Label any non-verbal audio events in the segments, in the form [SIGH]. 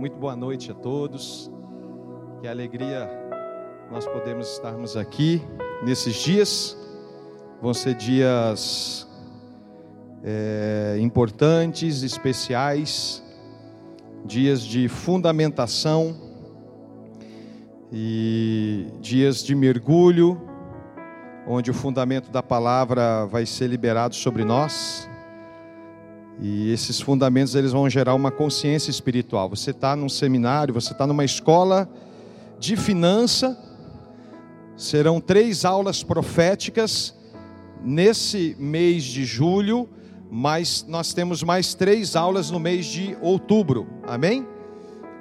Muito boa noite a todos. Que alegria nós podemos estarmos aqui nesses dias. Vão ser dias é, importantes, especiais, dias de fundamentação e dias de mergulho, onde o fundamento da palavra vai ser liberado sobre nós. E esses fundamentos eles vão gerar uma consciência espiritual. Você está num seminário, você está numa escola de finança. Serão três aulas proféticas nesse mês de julho, mas nós temos mais três aulas no mês de outubro. Amém?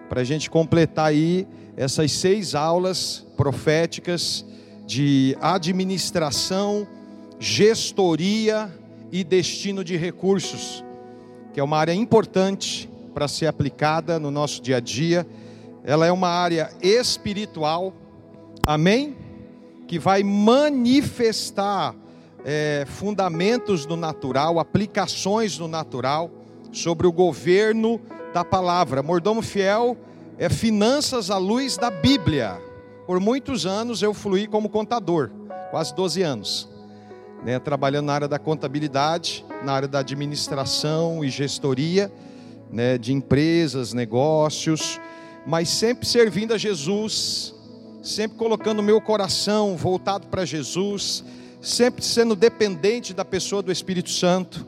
Para a gente completar aí essas seis aulas proféticas de administração, gestoria e destino de recursos que é uma área importante para ser aplicada no nosso dia a dia. Ela é uma área espiritual, amém? Que vai manifestar é, fundamentos do natural, aplicações do natural sobre o governo da palavra. Mordomo fiel é finanças à luz da Bíblia. Por muitos anos eu fluí como contador, quase 12 anos né, trabalhando na área da contabilidade, na área da administração e gestoria, né, de empresas, negócios, mas sempre servindo a Jesus, sempre colocando o meu coração voltado para Jesus, sempre sendo dependente da pessoa do Espírito Santo,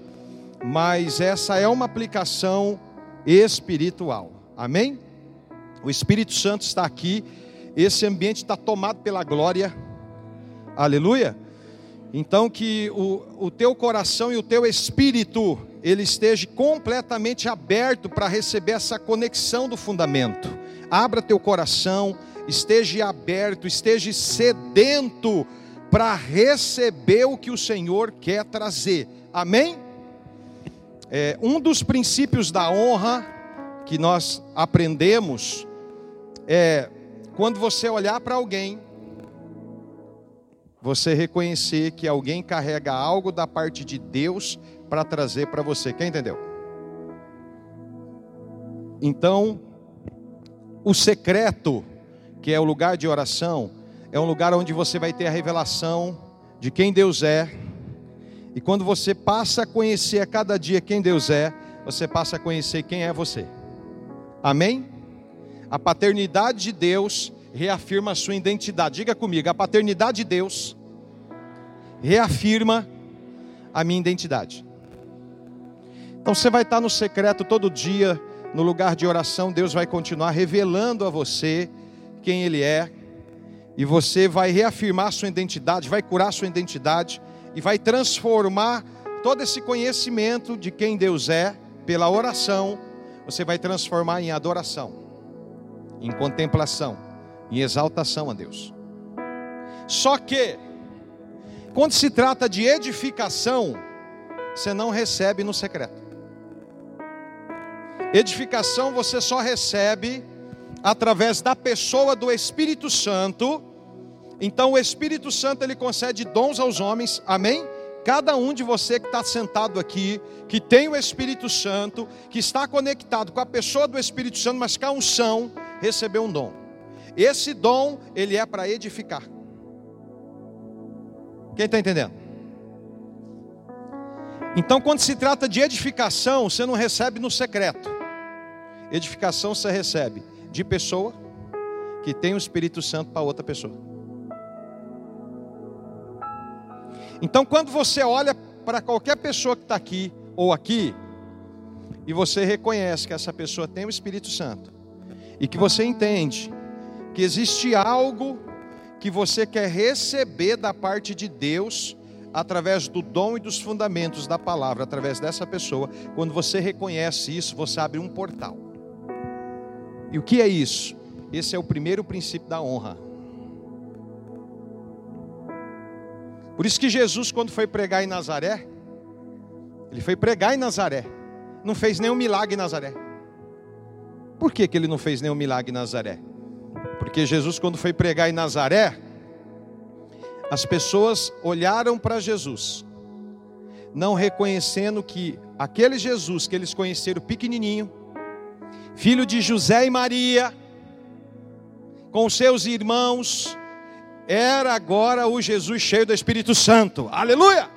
mas essa é uma aplicação espiritual, amém? O Espírito Santo está aqui, esse ambiente está tomado pela glória, aleluia. Então que o, o teu coração e o teu espírito ele esteja completamente aberto para receber essa conexão do fundamento. Abra teu coração, esteja aberto, esteja sedento para receber o que o Senhor quer trazer. Amém? É, um dos princípios da honra que nós aprendemos é quando você olhar para alguém você reconhecer que alguém carrega algo da parte de Deus para trazer para você. Quem entendeu? Então, o secreto, que é o lugar de oração, é um lugar onde você vai ter a revelação de quem Deus é. E quando você passa a conhecer a cada dia quem Deus é, você passa a conhecer quem é você. Amém? A paternidade de Deus reafirma a sua identidade. Diga comigo, a paternidade de Deus reafirma a minha identidade. Então você vai estar no secreto todo dia, no lugar de oração, Deus vai continuar revelando a você quem Ele é, e você vai reafirmar sua identidade, vai curar a sua identidade, e vai transformar todo esse conhecimento de quem Deus é, pela oração, você vai transformar em adoração, em contemplação em exaltação a Deus. Só que, quando se trata de edificação, você não recebe no secreto. Edificação você só recebe através da pessoa do Espírito Santo. Então o Espírito Santo ele concede dons aos homens, amém? Cada um de você que está sentado aqui, que tem o Espírito Santo, que está conectado com a pessoa do Espírito Santo, mas com a unção, recebeu um dom. Esse dom, ele é para edificar. Quem está entendendo? Então, quando se trata de edificação, você não recebe no secreto. Edificação você recebe de pessoa que tem o Espírito Santo para outra pessoa. Então, quando você olha para qualquer pessoa que está aqui ou aqui, e você reconhece que essa pessoa tem o Espírito Santo, e que você entende que existe algo que você quer receber da parte de Deus através do dom e dos fundamentos da palavra, através dessa pessoa. Quando você reconhece isso, você abre um portal. E o que é isso? Esse é o primeiro princípio da honra. Por isso que Jesus, quando foi pregar em Nazaré, ele foi pregar em Nazaré, não fez nenhum milagre em Nazaré. Por que, que ele não fez nenhum milagre em Nazaré? Porque Jesus, quando foi pregar em Nazaré, as pessoas olharam para Jesus, não reconhecendo que aquele Jesus que eles conheceram pequenininho, filho de José e Maria, com seus irmãos, era agora o Jesus cheio do Espírito Santo. Aleluia!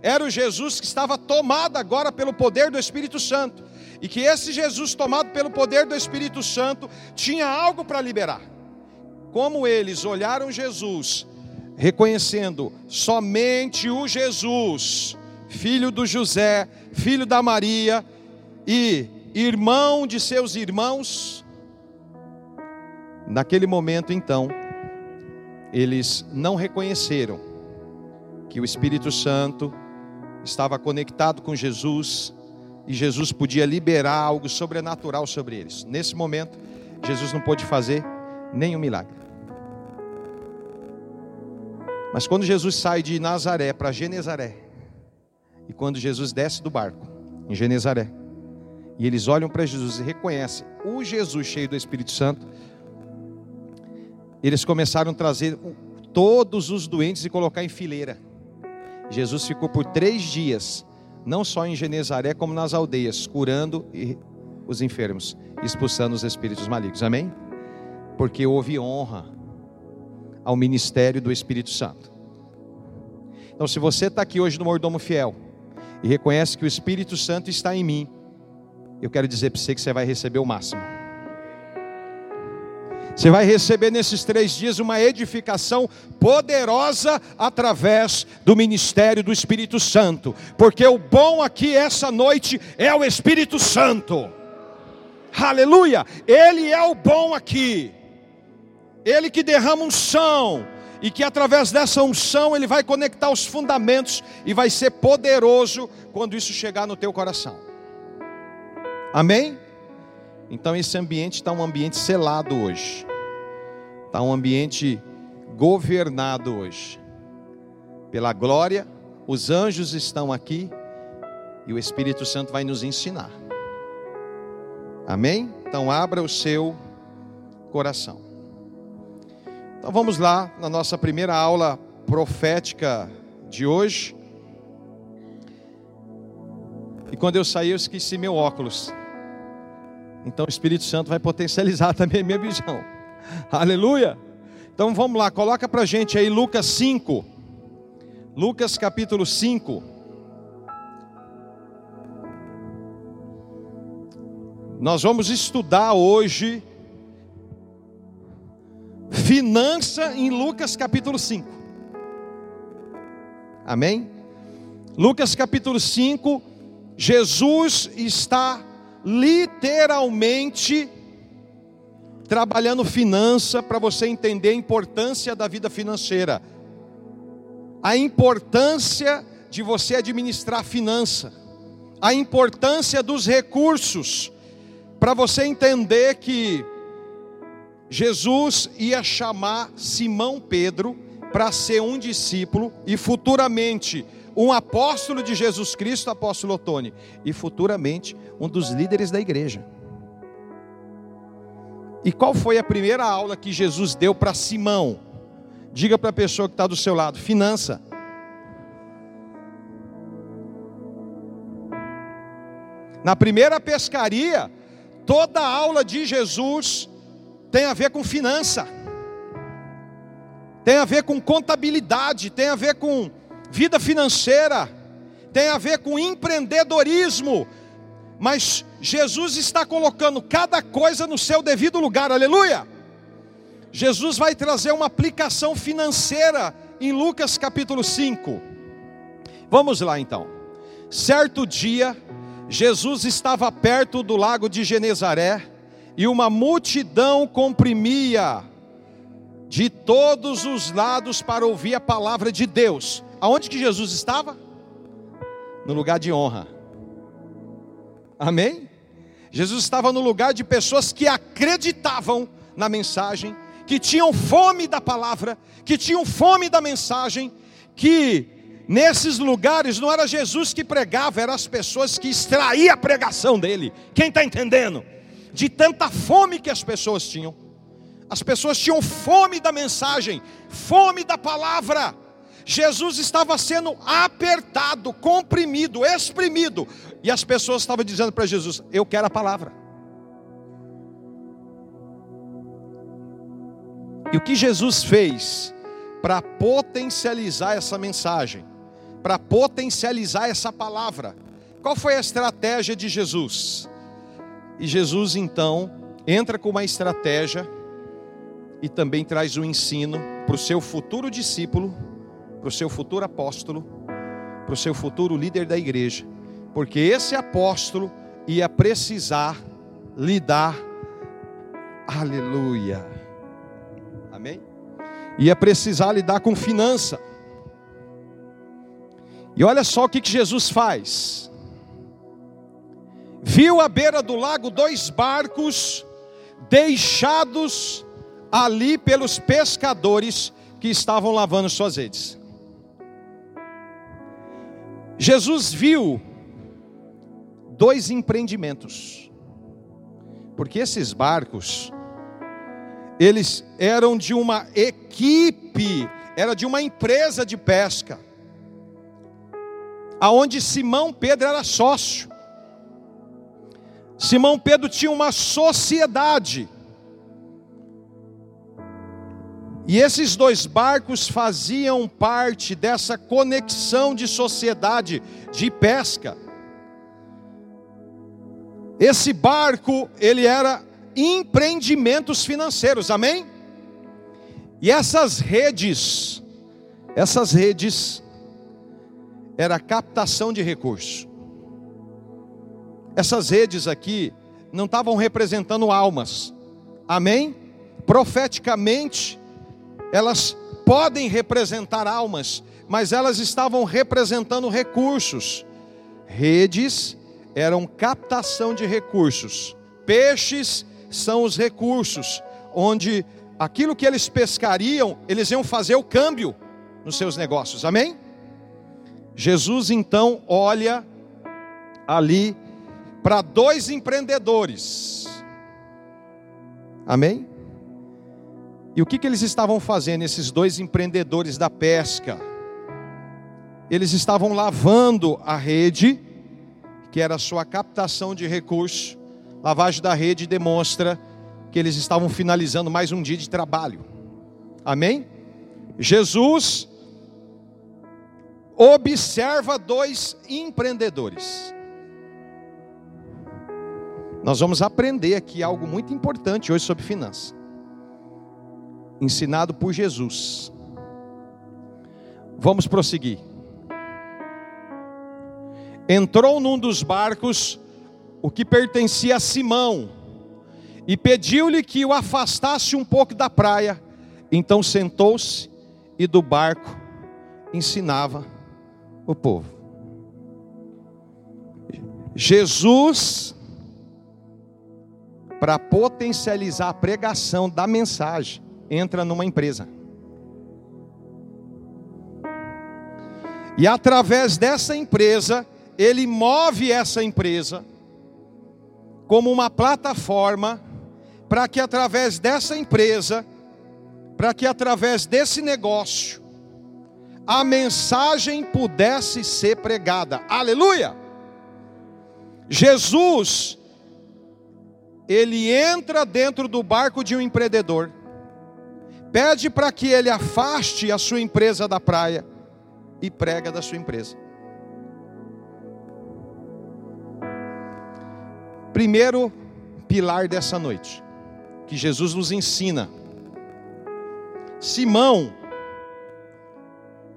Era o Jesus que estava tomado agora pelo poder do Espírito Santo. E que esse Jesus, tomado pelo poder do Espírito Santo, tinha algo para liberar. Como eles olharam Jesus, reconhecendo somente o Jesus, filho do José, filho da Maria e irmão de seus irmãos, naquele momento então, eles não reconheceram que o Espírito Santo estava conectado com Jesus e Jesus podia liberar algo sobrenatural sobre eles. Nesse momento, Jesus não pôde fazer nenhum milagre. Mas quando Jesus sai de Nazaré para Genezaré, e quando Jesus desce do barco em Genezaré, e eles olham para Jesus e reconhecem o Jesus cheio do Espírito Santo, eles começaram a trazer todos os doentes e colocar em fileira. Jesus ficou por três dias, não só em Genezaré, como nas aldeias, curando os enfermos, expulsando os espíritos malignos. Amém? Porque houve honra ao ministério do Espírito Santo. Então, se você está aqui hoje no Mordomo Fiel e reconhece que o Espírito Santo está em mim, eu quero dizer para você que você vai receber o máximo. Você vai receber nesses três dias uma edificação poderosa através do ministério do Espírito Santo, porque o bom aqui essa noite é o Espírito Santo. Aleluia! Ele é o bom aqui. Ele que derrama unção e que através dessa unção ele vai conectar os fundamentos e vai ser poderoso quando isso chegar no teu coração. Amém? Então esse ambiente está um ambiente selado hoje. Está um ambiente governado hoje. Pela glória, os anjos estão aqui e o Espírito Santo vai nos ensinar. Amém? Então abra o seu coração. Então vamos lá na nossa primeira aula profética de hoje. E quando eu saí, eu esqueci meu óculos. Então o Espírito Santo vai potencializar [LAUGHS] também a minha visão. Aleluia! Então vamos lá, coloca para gente aí Lucas 5. Lucas capítulo 5. Nós vamos estudar hoje finança em Lucas capítulo 5. Amém? Lucas capítulo 5, Jesus está literalmente trabalhando finança para você entender a importância da vida financeira. A importância de você administrar a finança. A importância dos recursos para você entender que Jesus ia chamar Simão Pedro para ser um discípulo e futuramente um apóstolo de Jesus Cristo, apóstolo Otônio, e futuramente um dos líderes da igreja. E qual foi a primeira aula que Jesus deu para Simão? Diga para a pessoa que está do seu lado: finança. Na primeira pescaria, toda a aula de Jesus tem a ver com finança, tem a ver com contabilidade, tem a ver com vida financeira, tem a ver com empreendedorismo, mas Jesus está colocando cada coisa no seu devido lugar, aleluia. Jesus vai trazer uma aplicação financeira em Lucas capítulo 5. Vamos lá então. Certo dia, Jesus estava perto do lago de Genezaré e uma multidão comprimia de todos os lados para ouvir a palavra de Deus. Aonde que Jesus estava? No lugar de honra. Amém? Jesus estava no lugar de pessoas que acreditavam na mensagem, que tinham fome da palavra, que tinham fome da mensagem, que nesses lugares não era Jesus que pregava, eram as pessoas que extraíam a pregação dele. Quem está entendendo? de tanta fome que as pessoas tinham. As pessoas tinham fome da mensagem, fome da palavra. Jesus estava sendo apertado, comprimido, exprimido, e as pessoas estavam dizendo para Jesus: Eu quero a palavra. E o que Jesus fez para potencializar essa mensagem, para potencializar essa palavra? Qual foi a estratégia de Jesus? E Jesus então entra com uma estratégia e também traz o um ensino para o seu futuro discípulo para o seu futuro apóstolo, para o seu futuro líder da igreja, porque esse apóstolo ia precisar lidar, aleluia, amém? Ia precisar lidar com finança. E olha só o que, que Jesus faz. Viu à beira do lago dois barcos deixados ali pelos pescadores que estavam lavando suas redes. Jesus viu dois empreendimentos, porque esses barcos, eles eram de uma equipe, era de uma empresa de pesca, aonde Simão Pedro era sócio. Simão Pedro tinha uma sociedade. E esses dois barcos faziam parte dessa conexão de sociedade de pesca. Esse barco, ele era empreendimentos financeiros, amém? E essas redes, essas redes, era captação de recursos. Essas redes aqui não estavam representando almas, amém? Profeticamente, elas podem representar almas, mas elas estavam representando recursos. Redes eram captação de recursos, peixes são os recursos, onde aquilo que eles pescariam, eles iam fazer o câmbio nos seus negócios, amém? Jesus então olha ali para dois empreendedores, amém? E o que, que eles estavam fazendo, esses dois empreendedores da pesca? Eles estavam lavando a rede, que era a sua captação de recursos. Lavagem da rede demonstra que eles estavam finalizando mais um dia de trabalho. Amém? Jesus observa dois empreendedores. Nós vamos aprender aqui algo muito importante hoje sobre finanças ensinado por Jesus. Vamos prosseguir. Entrou num dos barcos o que pertencia a Simão e pediu-lhe que o afastasse um pouco da praia. Então sentou-se e do barco ensinava o povo. Jesus, para potencializar a pregação da mensagem, entra numa empresa. E através dessa empresa, ele move essa empresa como uma plataforma para que através dessa empresa, para que através desse negócio, a mensagem pudesse ser pregada. Aleluia! Jesus, ele entra dentro do barco de um empreendedor pede para que ele afaste a sua empresa da praia e prega da sua empresa. Primeiro pilar dessa noite, que Jesus nos ensina. Simão,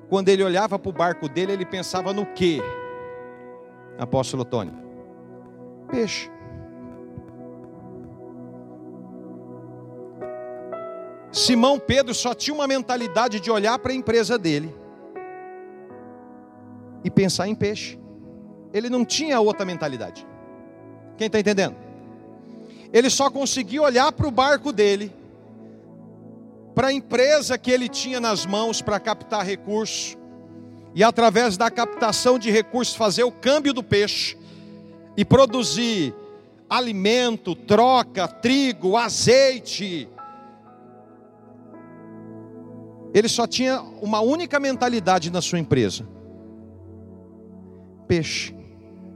quando ele olhava para o barco dele, ele pensava no que? Apóstolo Tony? Peixe. Simão Pedro só tinha uma mentalidade de olhar para a empresa dele e pensar em peixe. Ele não tinha outra mentalidade. Quem está entendendo? Ele só conseguia olhar para o barco dele, para a empresa que ele tinha nas mãos para captar recursos, e através da captação de recursos fazer o câmbio do peixe e produzir alimento, troca, trigo, azeite, Ele só tinha uma única mentalidade na sua empresa: peixe,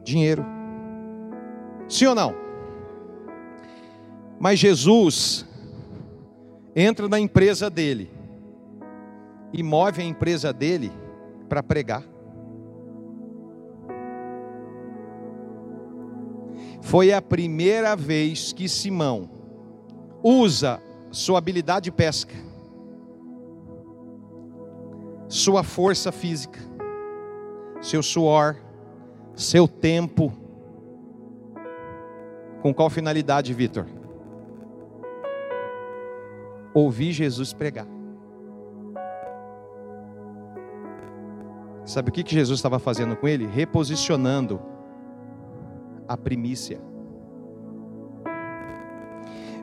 dinheiro. Sim ou não? Mas Jesus, entra na empresa dele e move a empresa dele para pregar. Foi a primeira vez que Simão usa sua habilidade de pesca, sua força física, seu suor, seu tempo. Com qual finalidade, Vitor? Ouvir Jesus pregar. Sabe o que Jesus estava fazendo com ele? Reposicionando a primícia.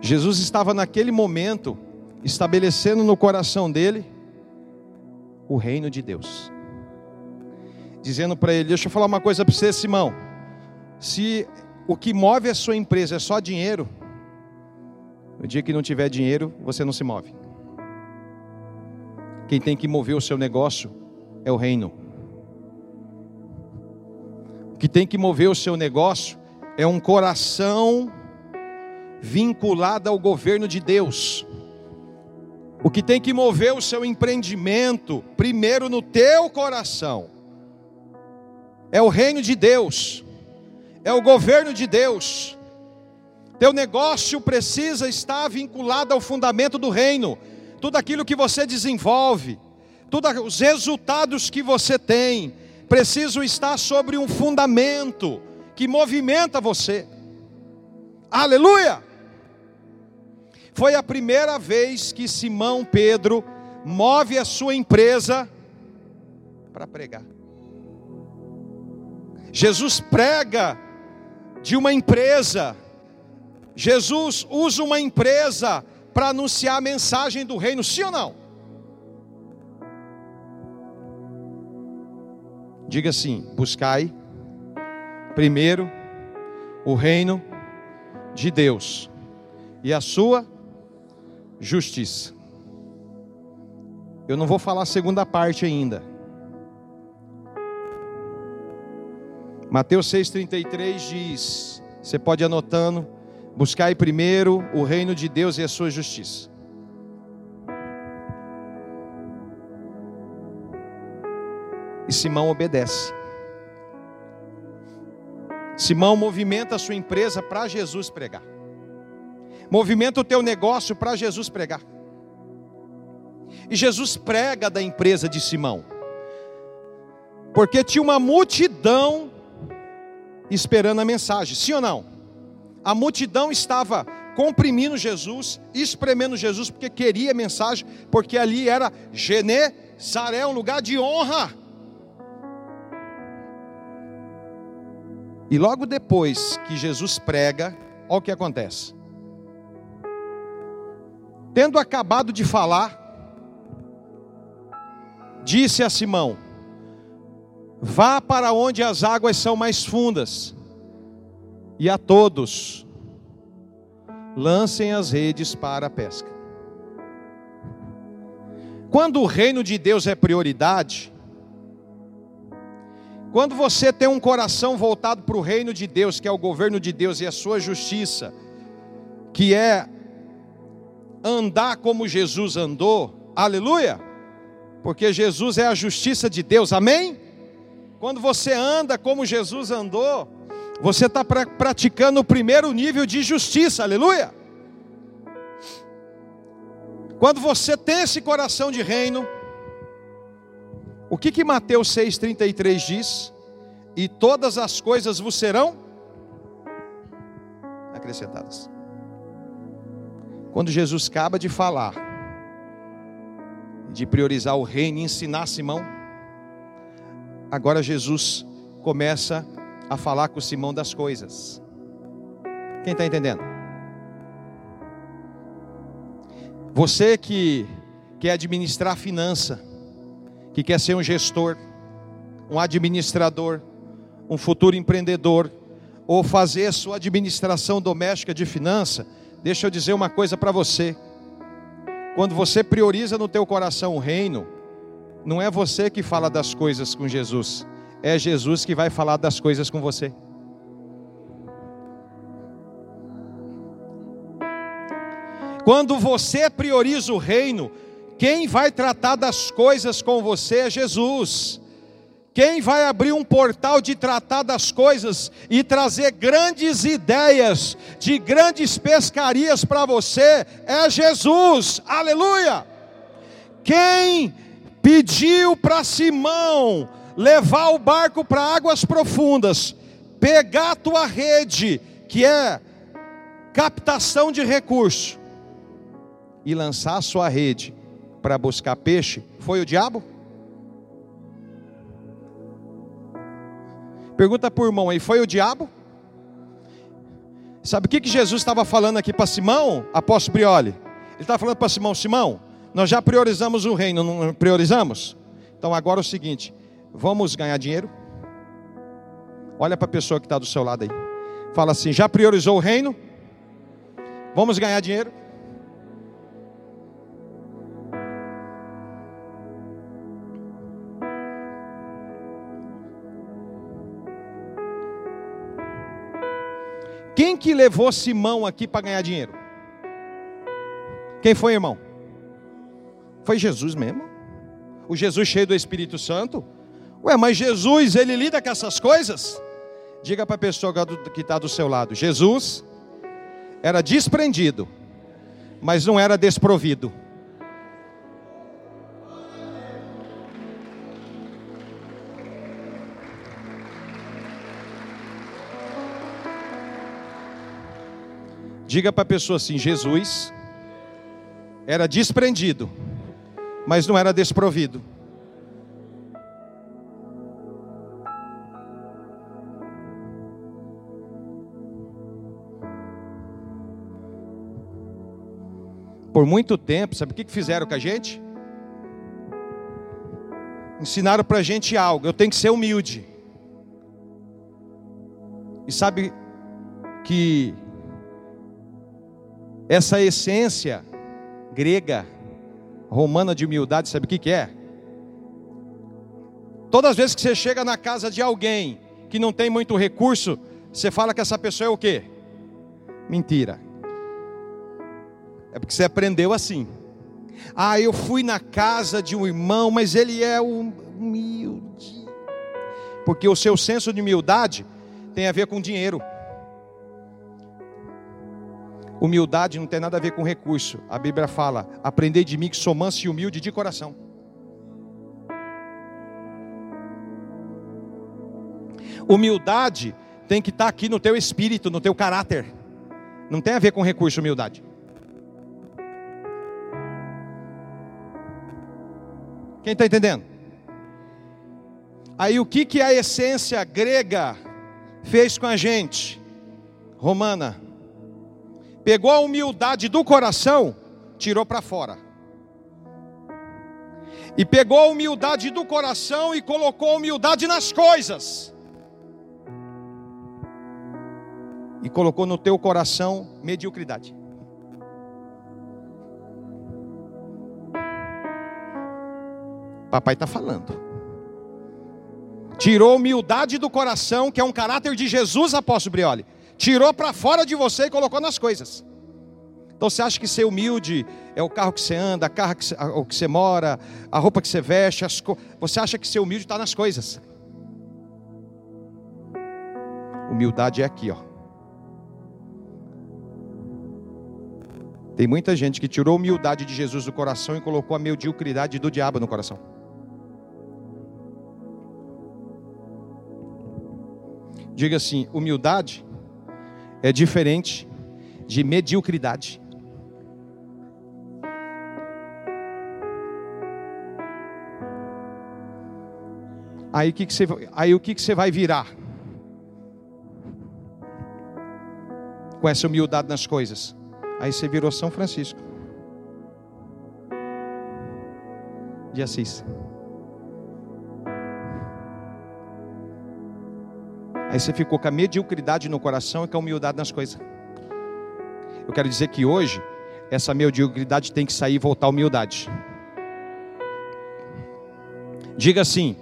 Jesus estava naquele momento estabelecendo no coração dele o reino de Deus. Dizendo para ele: Deixa eu falar uma coisa para você, Simão. Se o que move a sua empresa é só dinheiro, no dia que não tiver dinheiro, você não se move. Quem tem que mover o seu negócio é o reino. O que tem que mover o seu negócio é um coração vinculado ao governo de Deus. O que tem que mover o seu empreendimento, primeiro no teu coração, é o reino de Deus, é o governo de Deus. Teu negócio precisa estar vinculado ao fundamento do reino. Tudo aquilo que você desenvolve, todos os resultados que você tem, precisam estar sobre um fundamento que movimenta você. Aleluia! Foi a primeira vez que Simão Pedro move a sua empresa para pregar. Jesus prega de uma empresa. Jesus usa uma empresa para anunciar a mensagem do reino, sim ou não? Diga assim: buscai primeiro o reino de Deus e a sua justiça. Eu não vou falar a segunda parte ainda. Mateus 6,33 diz: você pode ir anotando, buscai primeiro o reino de Deus e a sua justiça. E Simão obedece. Simão movimenta a sua empresa para Jesus pregar. Movimenta o teu negócio para Jesus pregar. E Jesus prega da empresa de Simão. Porque tinha uma multidão esperando a mensagem, sim ou não? A multidão estava comprimindo Jesus, espremendo Jesus, porque queria a mensagem, porque ali era Genezaré, um lugar de honra. E logo depois que Jesus prega, olha o que acontece. Tendo acabado de falar, disse a Simão: Vá para onde as águas são mais fundas, e a todos lancem as redes para a pesca. Quando o reino de Deus é prioridade, quando você tem um coração voltado para o reino de Deus, que é o governo de Deus e a sua justiça, que é andar como Jesus andou, aleluia, porque Jesus é a justiça de Deus, amém? Quando você anda como Jesus andou, você está pra, praticando o primeiro nível de justiça, aleluia. Quando você tem esse coração de reino, o que que Mateus 6:33 diz? E todas as coisas vos serão acrescentadas. Quando Jesus acaba de falar de priorizar o reino e ensinar Simão, agora Jesus começa a falar com Simão das coisas. Quem está entendendo? Você que quer administrar a finança, que quer ser um gestor, um administrador, um futuro empreendedor, ou fazer sua administração doméstica de finança, deixa eu dizer uma coisa para você. Quando você prioriza no teu coração o reino, não é você que fala das coisas com Jesus, é Jesus que vai falar das coisas com você. Quando você prioriza o reino, quem vai tratar das coisas com você é Jesus. Quem vai abrir um portal de tratar das coisas e trazer grandes ideias de grandes pescarias para você é Jesus. Aleluia! Quem pediu para Simão levar o barco para águas profundas, pegar a tua rede, que é captação de recurso, e lançar a sua rede para buscar peixe, foi o diabo? Pergunta para o irmão aí, foi o diabo? Sabe o que, que Jesus estava falando aqui para Simão, apóstolo Brioli? Ele estava falando para Simão, Simão, nós já priorizamos o reino, não priorizamos? Então agora é o seguinte, vamos ganhar dinheiro? Olha para a pessoa que está do seu lado aí. Fala assim, já priorizou o reino? Vamos ganhar dinheiro? Que levou Simão aqui para ganhar dinheiro? Quem foi, irmão? Foi Jesus mesmo? O Jesus cheio do Espírito Santo? Ué, mas Jesus, ele lida com essas coisas? Diga para a pessoa que está do seu lado: Jesus era desprendido, mas não era desprovido. Diga para a pessoa assim: Jesus era desprendido, mas não era desprovido. Por muito tempo, sabe o que fizeram com a gente? Ensinaram para a gente algo, eu tenho que ser humilde. E sabe que essa essência grega, romana de humildade, sabe o que, que é? Todas as vezes que você chega na casa de alguém que não tem muito recurso, você fala que essa pessoa é o quê? Mentira. É porque você aprendeu assim. Ah, eu fui na casa de um irmão, mas ele é humilde. Porque o seu senso de humildade tem a ver com dinheiro. Humildade não tem nada a ver com recurso. A Bíblia fala: aprendei de mim que sou manso e humilde de coração. Humildade tem que estar aqui no teu espírito, no teu caráter. Não tem a ver com recurso, humildade. Quem está entendendo? Aí o que, que a essência grega fez com a gente? Romana pegou a humildade do coração, tirou para fora. E pegou a humildade do coração e colocou a humildade nas coisas. E colocou no teu coração mediocridade. Papai está falando. Tirou humildade do coração, que é um caráter de Jesus, apóstolo Brioli tirou para fora de você e colocou nas coisas. Então você acha que ser humilde é o carro que você anda, a carro que você, o que você mora, a roupa que você veste, co... você acha que ser humilde está nas coisas. Humildade é aqui, ó. Tem muita gente que tirou a humildade de Jesus do coração e colocou a mediocridade do diabo no coração. Diga assim: humildade é diferente de mediocridade. Aí, que que você, aí o que, que você vai virar? Com essa humildade nas coisas. Aí você virou São Francisco de Assis. Aí você ficou com a mediocridade no coração e com a humildade nas coisas. Eu quero dizer que hoje, essa mediocridade tem que sair e voltar à humildade. Diga assim.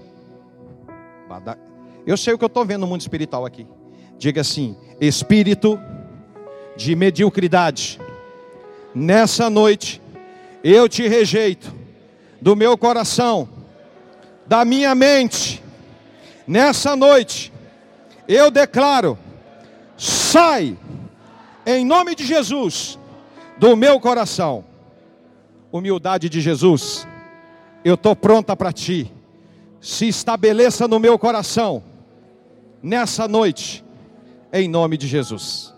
Eu sei o que eu estou vendo no mundo espiritual aqui. Diga assim: espírito de mediocridade Nessa noite, eu te rejeito do meu coração, da minha mente. Nessa noite, eu declaro: sai, em nome de Jesus, do meu coração. Humildade de Jesus, eu estou pronta para ti. Se estabeleça no meu coração, nessa noite, em nome de Jesus.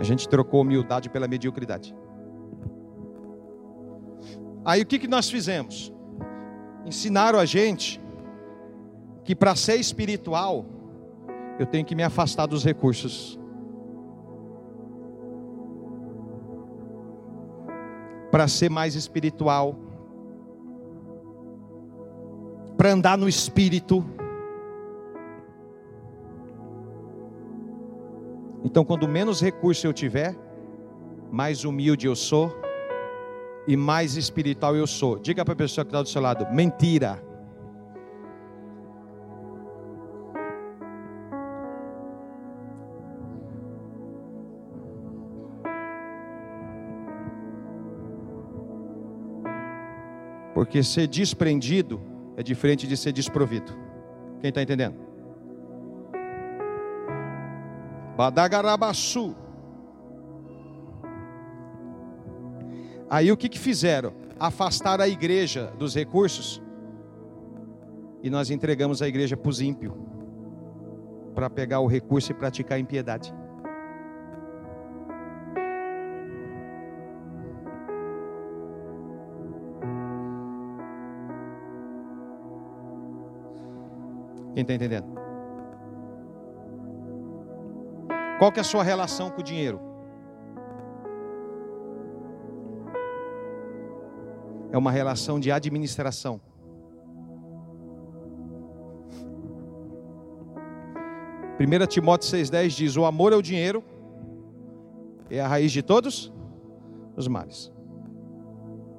A gente trocou humildade pela mediocridade. Aí o que, que nós fizemos? Ensinaram a gente que para ser espiritual, eu tenho que me afastar dos recursos. Para ser mais espiritual, para andar no espírito, Então, quando menos recurso eu tiver, mais humilde eu sou e mais espiritual eu sou. Diga para a pessoa que está do seu lado: mentira. Porque ser desprendido é diferente de ser desprovido. Quem está entendendo? Badagarabaçu. Aí o que, que fizeram? Afastaram a igreja dos recursos e nós entregamos a igreja para os ímpios para pegar o recurso e praticar a impiedade. Quem está entendendo? Qual que é a sua relação com o dinheiro? É uma relação de administração. Primeira Timóteo 6,10 diz: O amor ao dinheiro é a raiz de todos os males.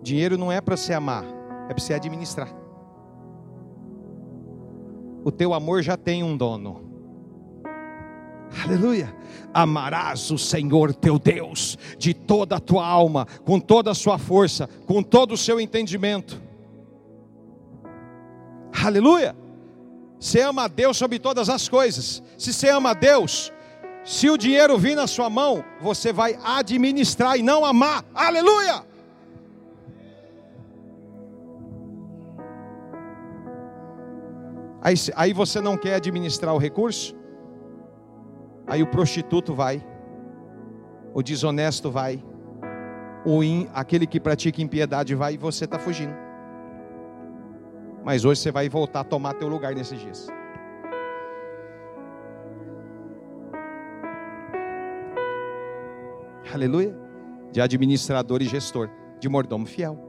Dinheiro não é para se amar, é para se administrar. O teu amor já tem um dono. Aleluia. Amarás o Senhor teu Deus de toda a tua alma, com toda a sua força, com todo o seu entendimento. Aleluia. Você ama a Deus sobre todas as coisas. Se você ama a Deus, se o dinheiro vir na sua mão, você vai administrar e não amar. Aleluia. Aí, aí você não quer administrar o recurso? Aí o prostituto vai, o desonesto vai, o in, aquele que pratica impiedade vai e você está fugindo. Mas hoje você vai voltar a tomar teu lugar nesses dias. Aleluia. De administrador e gestor, de mordomo fiel.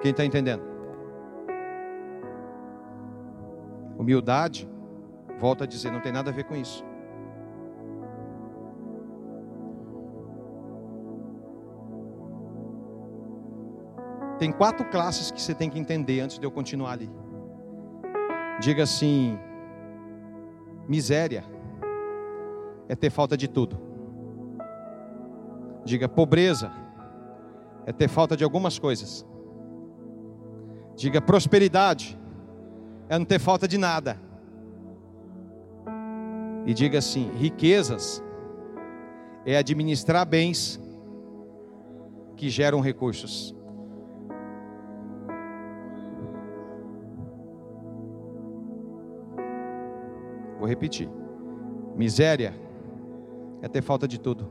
Quem está entendendo? Humildade, volta a dizer, não tem nada a ver com isso. Tem quatro classes que você tem que entender antes de eu continuar ali. Diga assim: miséria é ter falta de tudo. Diga pobreza é ter falta de algumas coisas. Diga prosperidade é não ter falta de nada. E diga assim: riquezas é administrar bens que geram recursos. Vou repetir: miséria é ter falta de tudo.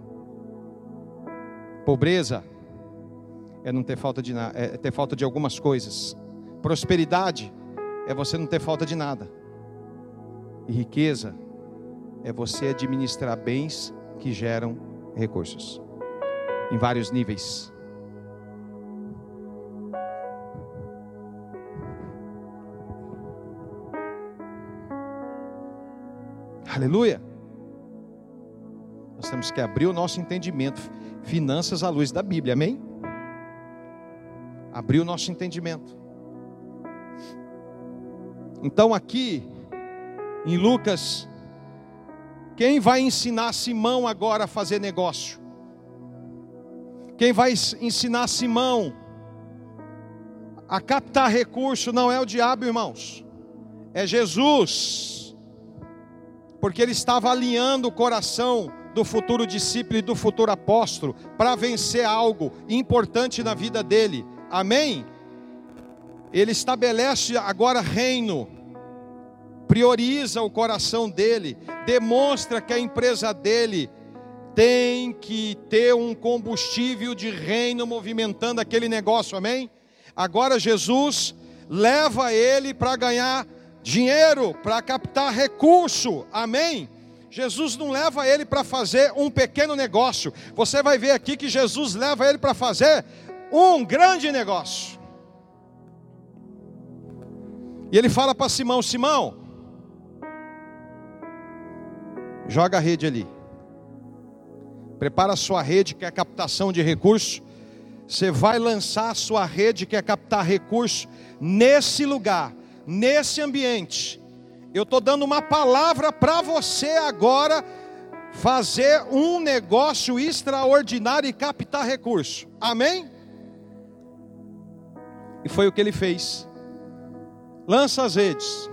Pobreza é não ter falta de nada, é ter falta de algumas coisas. Prosperidade é você não ter falta de nada. E riqueza é você administrar bens que geram recursos em vários níveis. Aleluia. Nós temos que abrir o nosso entendimento, finanças à luz da Bíblia, amém? Abriu o nosso entendimento. Então, aqui, em Lucas, quem vai ensinar Simão agora a fazer negócio? Quem vai ensinar Simão a captar recurso não é o diabo, irmãos, é Jesus, porque ele estava alinhando o coração do futuro discípulo e do futuro apóstolo para vencer algo importante na vida dele. Amém? Ele estabelece agora reino, prioriza o coração dele, demonstra que a empresa dele tem que ter um combustível de reino movimentando aquele negócio, amém? Agora Jesus leva ele para ganhar dinheiro, para captar recurso, amém? Jesus não leva ele para fazer um pequeno negócio. Você vai ver aqui que Jesus leva ele para fazer um grande negócio. E ele fala para Simão: Simão, joga a rede ali. Prepara a sua rede, que é captação de recursos. Você vai lançar a sua rede, que é captar recursos, nesse lugar, nesse ambiente eu estou dando uma palavra para você agora fazer um negócio extraordinário e captar recurso. Amém? E foi o que ele fez. Lança as redes.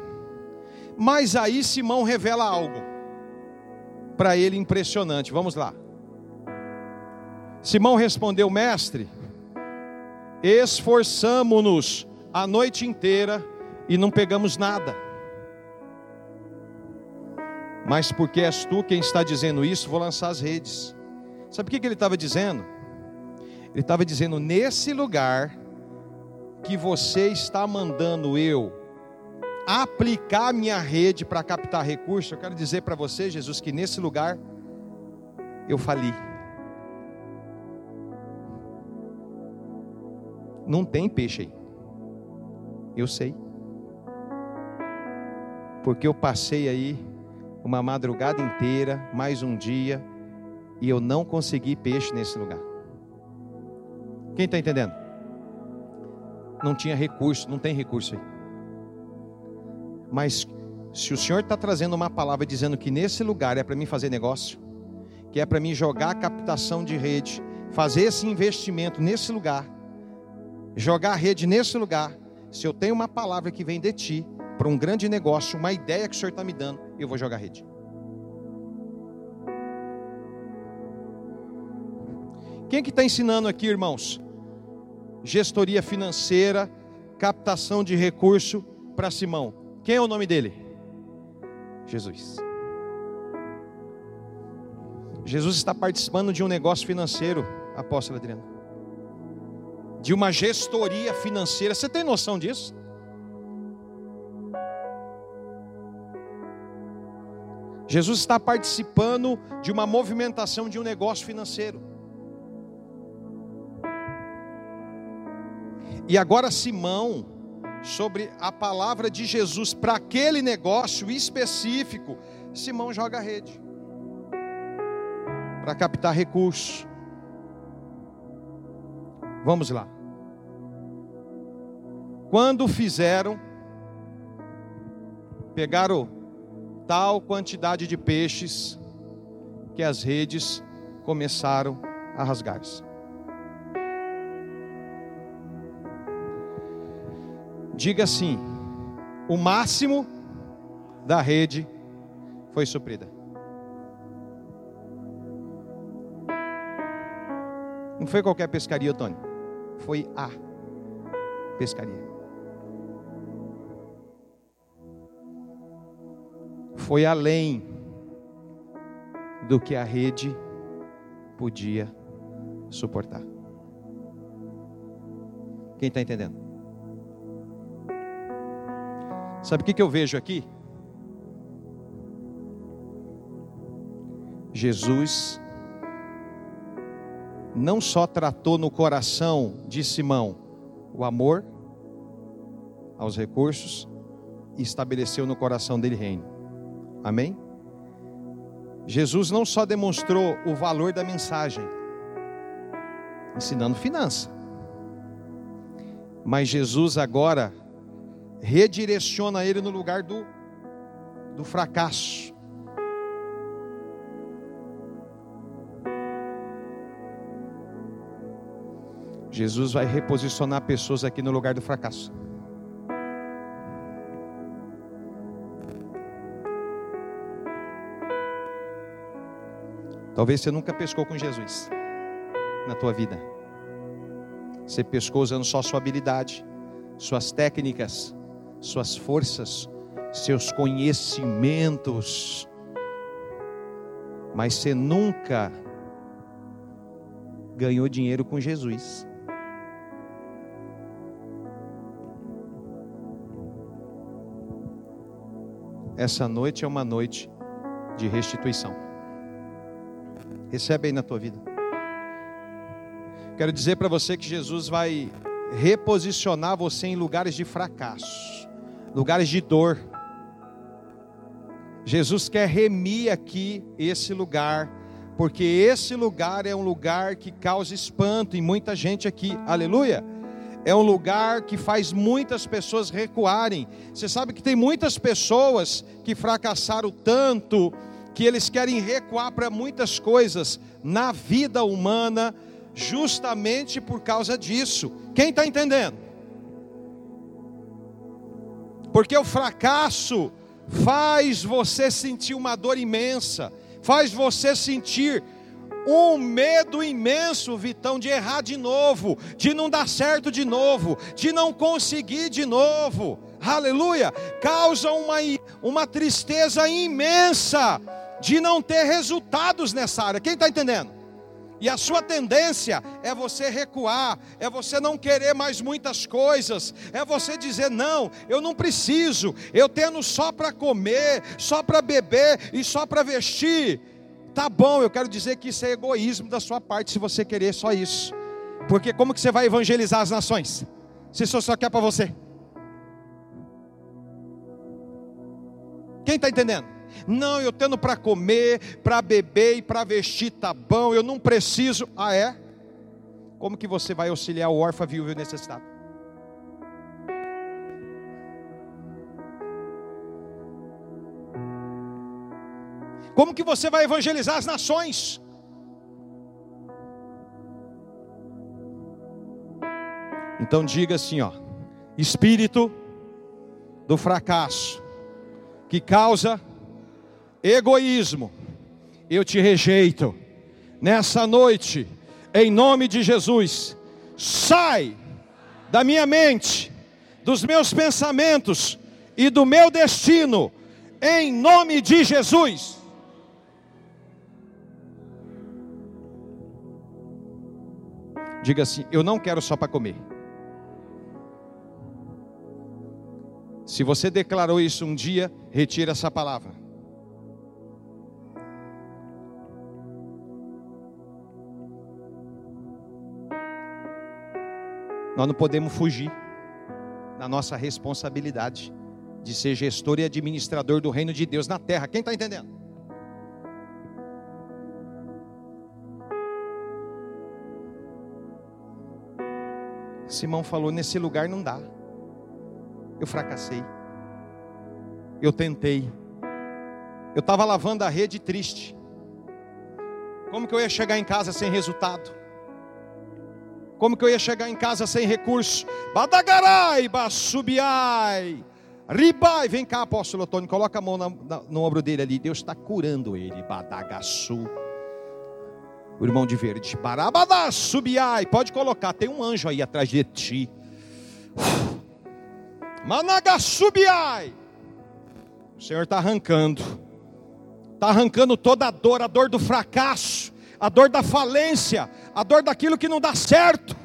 Mas aí Simão revela algo para ele impressionante. Vamos lá. Simão respondeu: Mestre, esforçamo-nos a noite inteira e não pegamos nada. Mas porque és tu quem está dizendo isso, vou lançar as redes. Sabe o que ele estava dizendo? Ele estava dizendo: nesse lugar que você está mandando eu aplicar minha rede para captar recursos, eu quero dizer para você, Jesus, que nesse lugar eu fali. Não tem peixe aí. Eu sei. Porque eu passei aí uma madrugada inteira, mais um dia, e eu não consegui peixe nesse lugar. Quem está entendendo? Não tinha recurso, não tem recurso aí. Mas se o Senhor está trazendo uma palavra dizendo que nesse lugar é para mim fazer negócio, que é para mim jogar a captação de rede, fazer esse investimento nesse lugar, jogar a rede nesse lugar, se eu tenho uma palavra que vem de ti, para um grande negócio, uma ideia que o Senhor está me dando, eu vou jogar rede. Quem que está ensinando aqui, irmãos? Gestoria financeira, captação de recurso para Simão. Quem é o nome dele? Jesus. Jesus está participando de um negócio financeiro, apóstolo Adriano. De uma gestoria financeira. Você tem noção disso? Jesus está participando de uma movimentação de um negócio financeiro. E agora Simão, sobre a palavra de Jesus para aquele negócio específico, Simão joga a rede para captar recursos. Vamos lá. Quando fizeram, pegaram tal quantidade de peixes que as redes começaram a rasgar-se. Diga assim: o máximo da rede foi suprida. Não foi qualquer pescaria, Tony. Foi a pescaria. foi além do que a rede podia suportar. Quem está entendendo? Sabe o que, eu vejo aqui? Jesus não só tratou no coração de Simão o amor aos recursos, e estabeleceu no coração dele reino. Amém? Jesus não só demonstrou o valor da mensagem, ensinando finança. Mas Jesus agora redireciona ele no lugar do, do fracasso. Jesus vai reposicionar pessoas aqui no lugar do fracasso. Talvez você nunca pescou com Jesus na tua vida. Você pescou usando só sua habilidade, suas técnicas, suas forças, seus conhecimentos. Mas você nunca ganhou dinheiro com Jesus. Essa noite é uma noite de restituição. Recebe aí na tua vida. Quero dizer para você que Jesus vai reposicionar você em lugares de fracasso, lugares de dor. Jesus quer remir aqui esse lugar, porque esse lugar é um lugar que causa espanto em muita gente aqui. Aleluia! É um lugar que faz muitas pessoas recuarem. Você sabe que tem muitas pessoas que fracassaram tanto que eles querem recuar para muitas coisas na vida humana, justamente por causa disso. Quem está entendendo? Porque o fracasso faz você sentir uma dor imensa, faz você sentir um medo imenso, Vitão, de errar de novo, de não dar certo de novo, de não conseguir de novo. Aleluia! Causa uma, uma tristeza imensa de não ter resultados nessa área. Quem está entendendo? E a sua tendência é você recuar, é você não querer mais muitas coisas, é você dizer: não, eu não preciso, eu tendo só para comer, só para beber e só para vestir. Tá bom, eu quero dizer que isso é egoísmo da sua parte, se você querer só isso. Porque como que você vai evangelizar as nações? Se isso só quer para você. Quem está entendendo? Não, eu tendo para comer, para beber e para vestir tá bom, eu não preciso. Ah, é? Como que você vai auxiliar o órfão, viúvo e necessitado? Como que você vai evangelizar as nações? Então diga assim, ó: espírito do fracasso que causa egoísmo, eu te rejeito. Nessa noite, em nome de Jesus, sai da minha mente, dos meus pensamentos e do meu destino, em nome de Jesus. Diga assim: Eu não quero só para comer. Se você declarou isso um dia, retira essa palavra. Nós não podemos fugir da nossa responsabilidade de ser gestor e administrador do reino de Deus na terra. Quem está entendendo? Simão falou: nesse lugar não dá. Eu fracassei. Eu tentei. Eu estava lavando a rede triste. Como que eu ia chegar em casa sem resultado? Como que eu ia chegar em casa sem recurso? Badagarai, basubiai. Ribai, vem cá, apóstolo Antônio, coloca a mão na, na, no ombro dele ali. Deus está curando ele. Badagaçu. O irmão de verde. Barabadá. Pode colocar, tem um anjo aí atrás de ti. Managasubiai. O Senhor está arrancando. Está arrancando toda a dor, a dor do fracasso a dor da falência, a dor daquilo que não dá certo.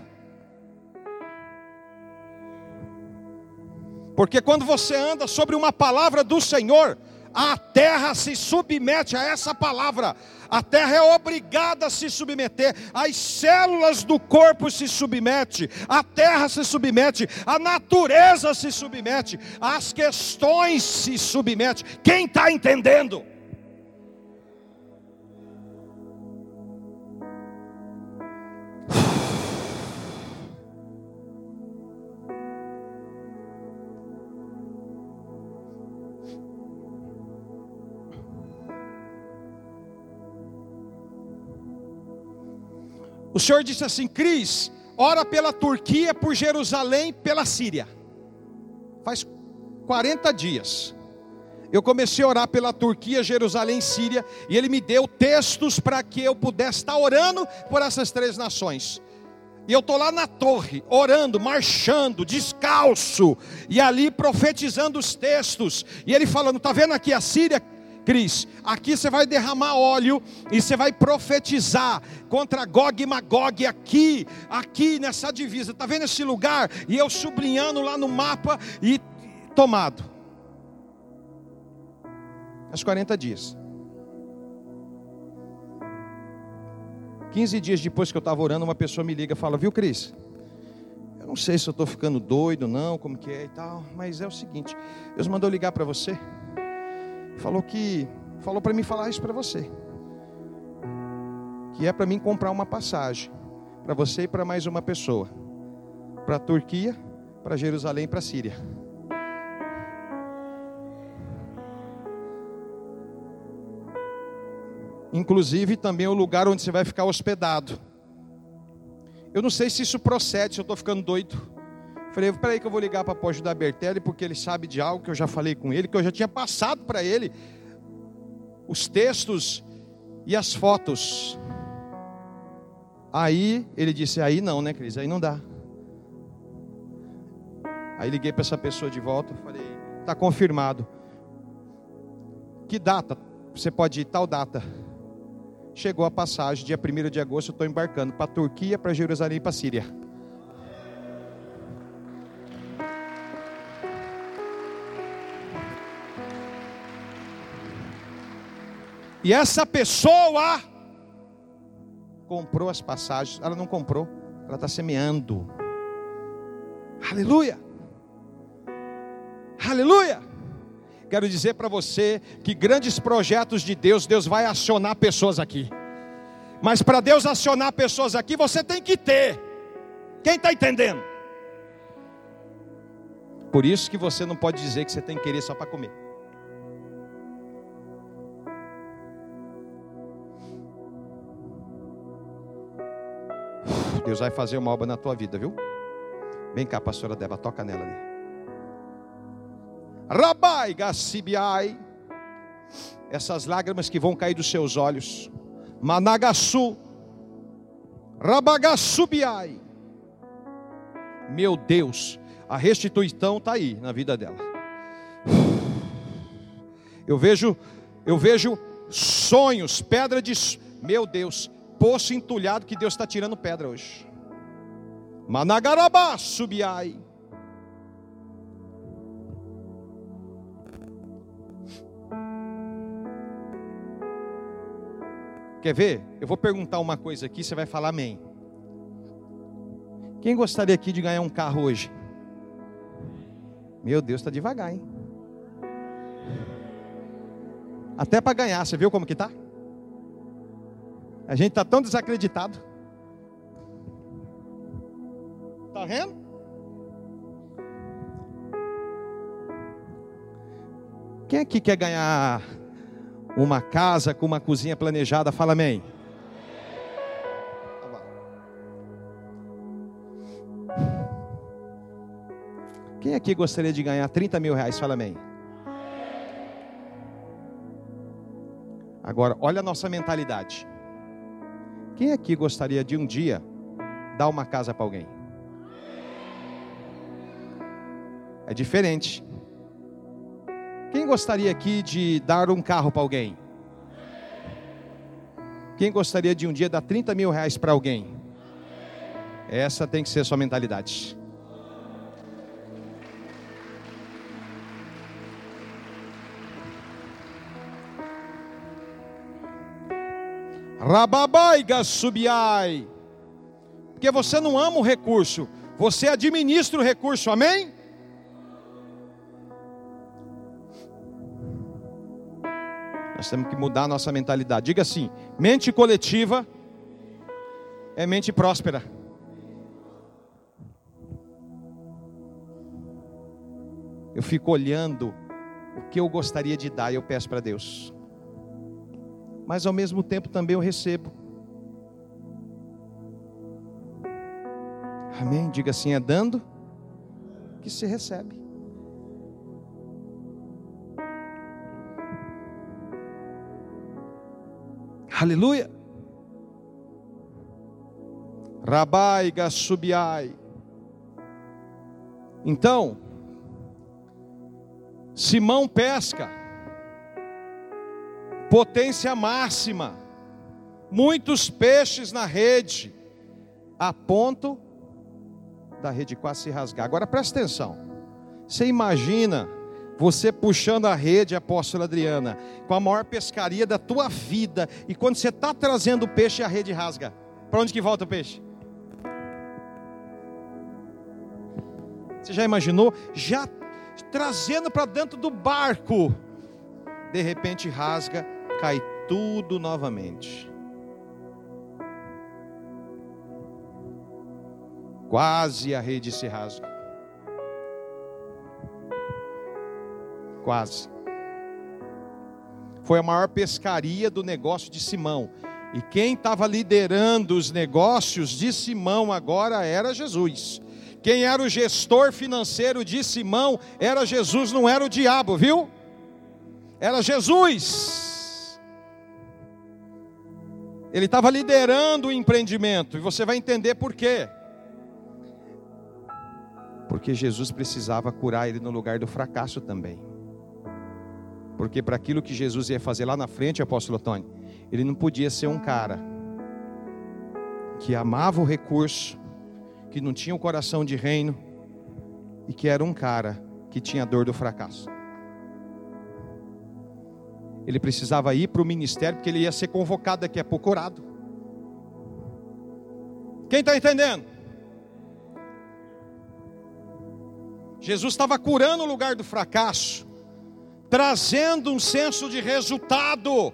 Porque quando você anda sobre uma palavra do Senhor, a terra se submete a essa palavra. A terra é obrigada a se submeter, as células do corpo se submete, a terra se submete, a natureza se submete, as questões se submete. Quem está entendendo? O Senhor disse assim: Cris, ora pela Turquia, por Jerusalém, pela Síria. Faz 40 dias. Eu comecei a orar pela Turquia, Jerusalém, Síria, e ele me deu textos para que eu pudesse estar orando por essas três nações. E eu estou lá na torre, orando, marchando, descalço, e ali profetizando os textos. E ele falando: está vendo aqui a Síria? Cris, aqui você vai derramar óleo e você vai profetizar contra Gog e Magog aqui, aqui nessa divisa. Está vendo esse lugar? E eu sublinhando lá no mapa e tomado. As 40 dias. 15 dias depois que eu estava orando, uma pessoa me liga e fala: Viu, Cris? Eu não sei se eu estou ficando doido, não, como que é e tal, mas é o seguinte: Deus mandou ligar para você, falou que, falou para mim falar isso para você, que é para mim comprar uma passagem para você e para mais uma pessoa, para a Turquia, para Jerusalém e para a Síria. inclusive também o lugar onde você vai ficar hospedado. Eu não sei se isso procede, se eu estou ficando doido. Falei, peraí que eu vou ligar para a da Bertelli, porque ele sabe de algo que eu já falei com ele, que eu já tinha passado para ele os textos e as fotos. Aí ele disse, aí não, né, Cris? Aí não dá. Aí liguei para essa pessoa de volta, falei, está confirmado. Que data? Você pode ir tal data. Chegou a passagem, dia 1 de agosto, eu estou embarcando para a Turquia, para Jerusalém e para a Síria. E essa pessoa comprou as passagens, ela não comprou, ela está semeando. Aleluia! Aleluia! Quero dizer para você que grandes projetos de Deus, Deus vai acionar pessoas aqui. Mas para Deus acionar pessoas aqui, você tem que ter. Quem está entendendo? Por isso que você não pode dizer que você tem que querer só para comer. Deus vai fazer uma obra na tua vida, viu? Vem cá, pastora Deva, toca nela ali. Rabai Gassibiai. Essas lágrimas que vão cair dos seus olhos. Managasu. Rabagassubiai. Meu Deus, a restituição está aí na vida dela. Eu vejo, eu vejo sonhos, pedra de, meu Deus, poço entulhado que Deus está tirando pedra hoje. Managarabá subiai. Quer ver? Eu vou perguntar uma coisa aqui, você vai falar amém. Quem gostaria aqui de ganhar um carro hoje? Meu Deus, está devagar, hein? Até para ganhar, você viu como que tá? A gente está tão desacreditado. Tá vendo? Quem aqui quer ganhar uma casa com uma cozinha planejada, fala amém. Quem aqui gostaria de ganhar 30 mil reais? Fala amém. Agora, olha a nossa mentalidade. Quem aqui gostaria de um dia dar uma casa para alguém? É diferente. Quem gostaria aqui de dar um carro para alguém? Quem gostaria de um dia dar 30 mil reais para alguém? Essa tem que ser a sua mentalidade. Rababai subiai. Porque você não ama o recurso, você administra o recurso, amém? Nós temos que mudar a nossa mentalidade. Diga assim: mente coletiva é mente próspera. Eu fico olhando o que eu gostaria de dar e eu peço para Deus. Mas ao mesmo tempo também eu recebo. Amém? Diga assim: é dando que se recebe. Aleluia. Rabai Gassubiai. Então, Simão pesca, potência máxima, muitos peixes na rede, a ponto da rede quase se rasgar. Agora presta atenção, você imagina você puxando a rede, apóstola Adriana, com a maior pescaria da tua vida, e quando você está trazendo o peixe, a rede rasga. Para onde que volta o peixe? Você já imaginou? Já trazendo para dentro do barco. De repente rasga, cai tudo novamente. Quase a rede se rasga. Quase. Foi a maior pescaria do negócio de Simão. E quem estava liderando os negócios de Simão agora era Jesus. Quem era o gestor financeiro de Simão era Jesus, não era o diabo, viu? Era Jesus. Ele estava liderando o empreendimento, e você vai entender por quê. Porque Jesus precisava curar ele no lugar do fracasso também. Porque para aquilo que Jesus ia fazer lá na frente, apóstolo Tony, ele não podia ser um cara que amava o recurso, que não tinha o coração de reino e que era um cara que tinha dor do fracasso. Ele precisava ir para o ministério porque ele ia ser convocado daqui a pouco curado. Quem está entendendo? Jesus estava curando o lugar do fracasso, trazendo um senso de resultado,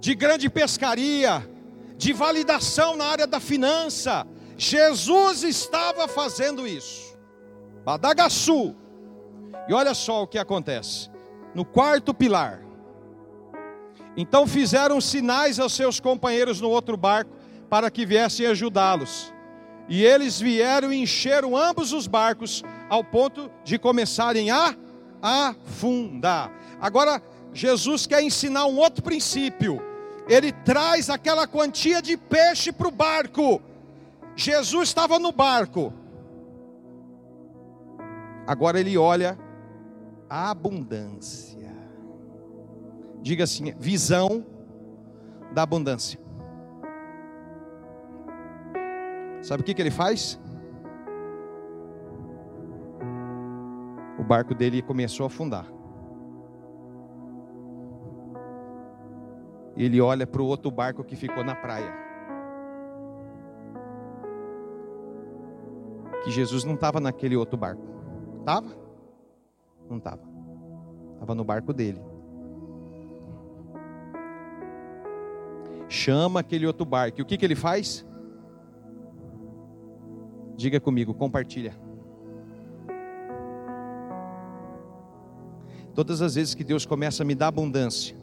de grande pescaria, de validação na área da finança, Jesus estava fazendo isso. Badagaçu. E olha só o que acontece. No quarto pilar. Então fizeram sinais aos seus companheiros no outro barco para que viessem ajudá-los. E eles vieram e encheram ambos os barcos ao ponto de começarem a afundar. Agora, Jesus quer ensinar um outro princípio. Ele traz aquela quantia de peixe para o barco Jesus estava no barco. Agora ele olha a abundância. Diga assim: visão da abundância. Sabe o que, que ele faz? O barco dele começou a afundar. Ele olha para o outro barco que ficou na praia. que Jesus não estava naquele outro barco. Estava? Não estava. Estava no barco dele. Chama aquele outro barco. E o que, que ele faz? Diga comigo, compartilha. Todas as vezes que Deus começa a me dar abundância,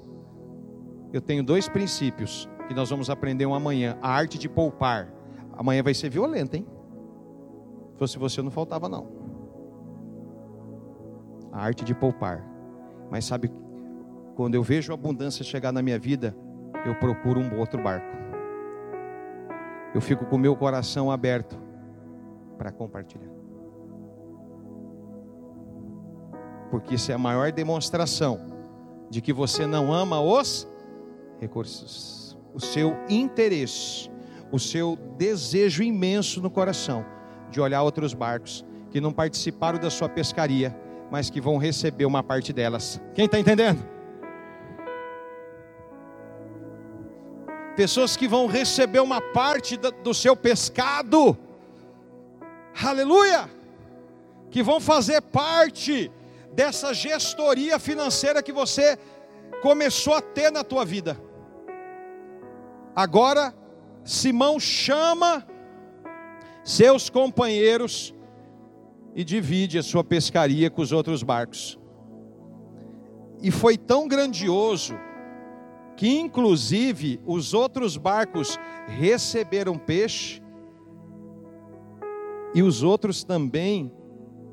eu tenho dois princípios que nós vamos aprender amanhã: a arte de poupar. Amanhã vai ser violenta, hein? fosse você, não faltava não. A arte de poupar. Mas sabe, quando eu vejo a abundância chegar na minha vida, eu procuro um outro barco. Eu fico com o meu coração aberto para compartilhar. Porque isso é a maior demonstração de que você não ama os recursos, o seu interesse, o seu desejo imenso no coração de olhar outros barcos que não participaram da sua pescaria, mas que vão receber uma parte delas. Quem está entendendo? Pessoas que vão receber uma parte do seu pescado, aleluia, que vão fazer parte dessa gestoria financeira que você começou a ter na tua vida. Agora, Simão chama seus companheiros e divide a sua pescaria com os outros barcos. E foi tão grandioso que, inclusive, os outros barcos receberam peixe E os outros também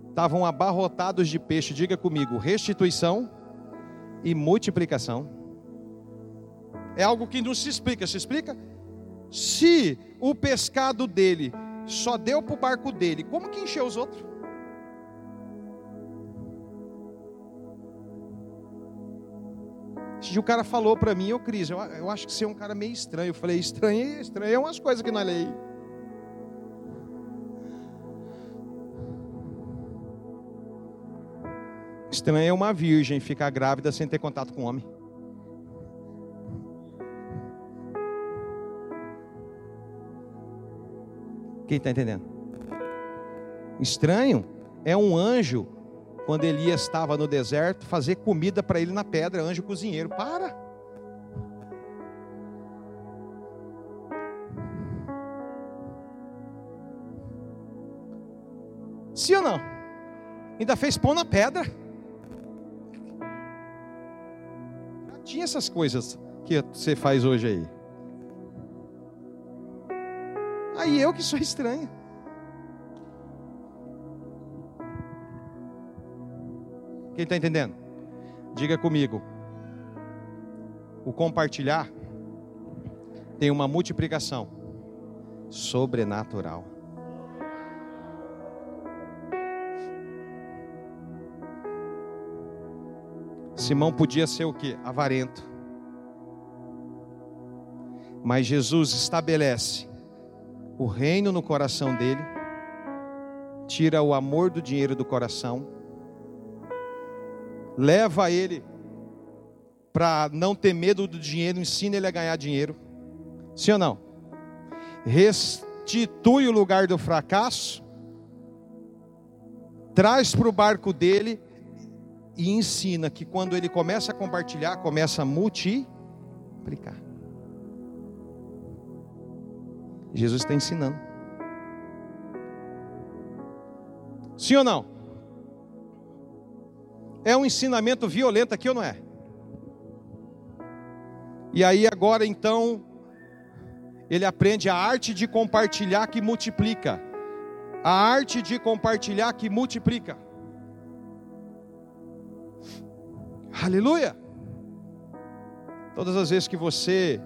estavam abarrotados de peixe. Diga comigo: restituição e multiplicação. É algo que não se explica. Se explica? Se o pescado dele só deu para o barco dele, como que encheu os outros? O cara falou para mim, ô Cris, eu, eu, acho que você é um cara meio estranho. Eu falei, estranho, estranho é umas coisas que não lei. Estranho é uma virgem ficar grávida sem ter contato com homem. Quem está entendendo? Estranho é um anjo, quando Elias estava no deserto, fazer comida para ele na pedra, anjo cozinheiro. Para! Sim ou não? Ainda fez pão na pedra. Já tinha essas coisas que você faz hoje aí. Aí eu que sou estranho. Quem está entendendo? Diga comigo. O compartilhar tem uma multiplicação sobrenatural. Simão podia ser o que? Avarento. Mas Jesus estabelece o reino no coração dele, tira o amor do dinheiro do coração, leva ele para não ter medo do dinheiro, ensina ele a ganhar dinheiro. Sim ou não? Restitui o lugar do fracasso, traz para o barco dele e ensina que quando ele começa a compartilhar, começa a multiplicar. Jesus está ensinando. Sim ou não? É um ensinamento violento aqui ou não é? E aí agora então ele aprende a arte de compartilhar que multiplica. A arte de compartilhar que multiplica. Aleluia! Todas as vezes que você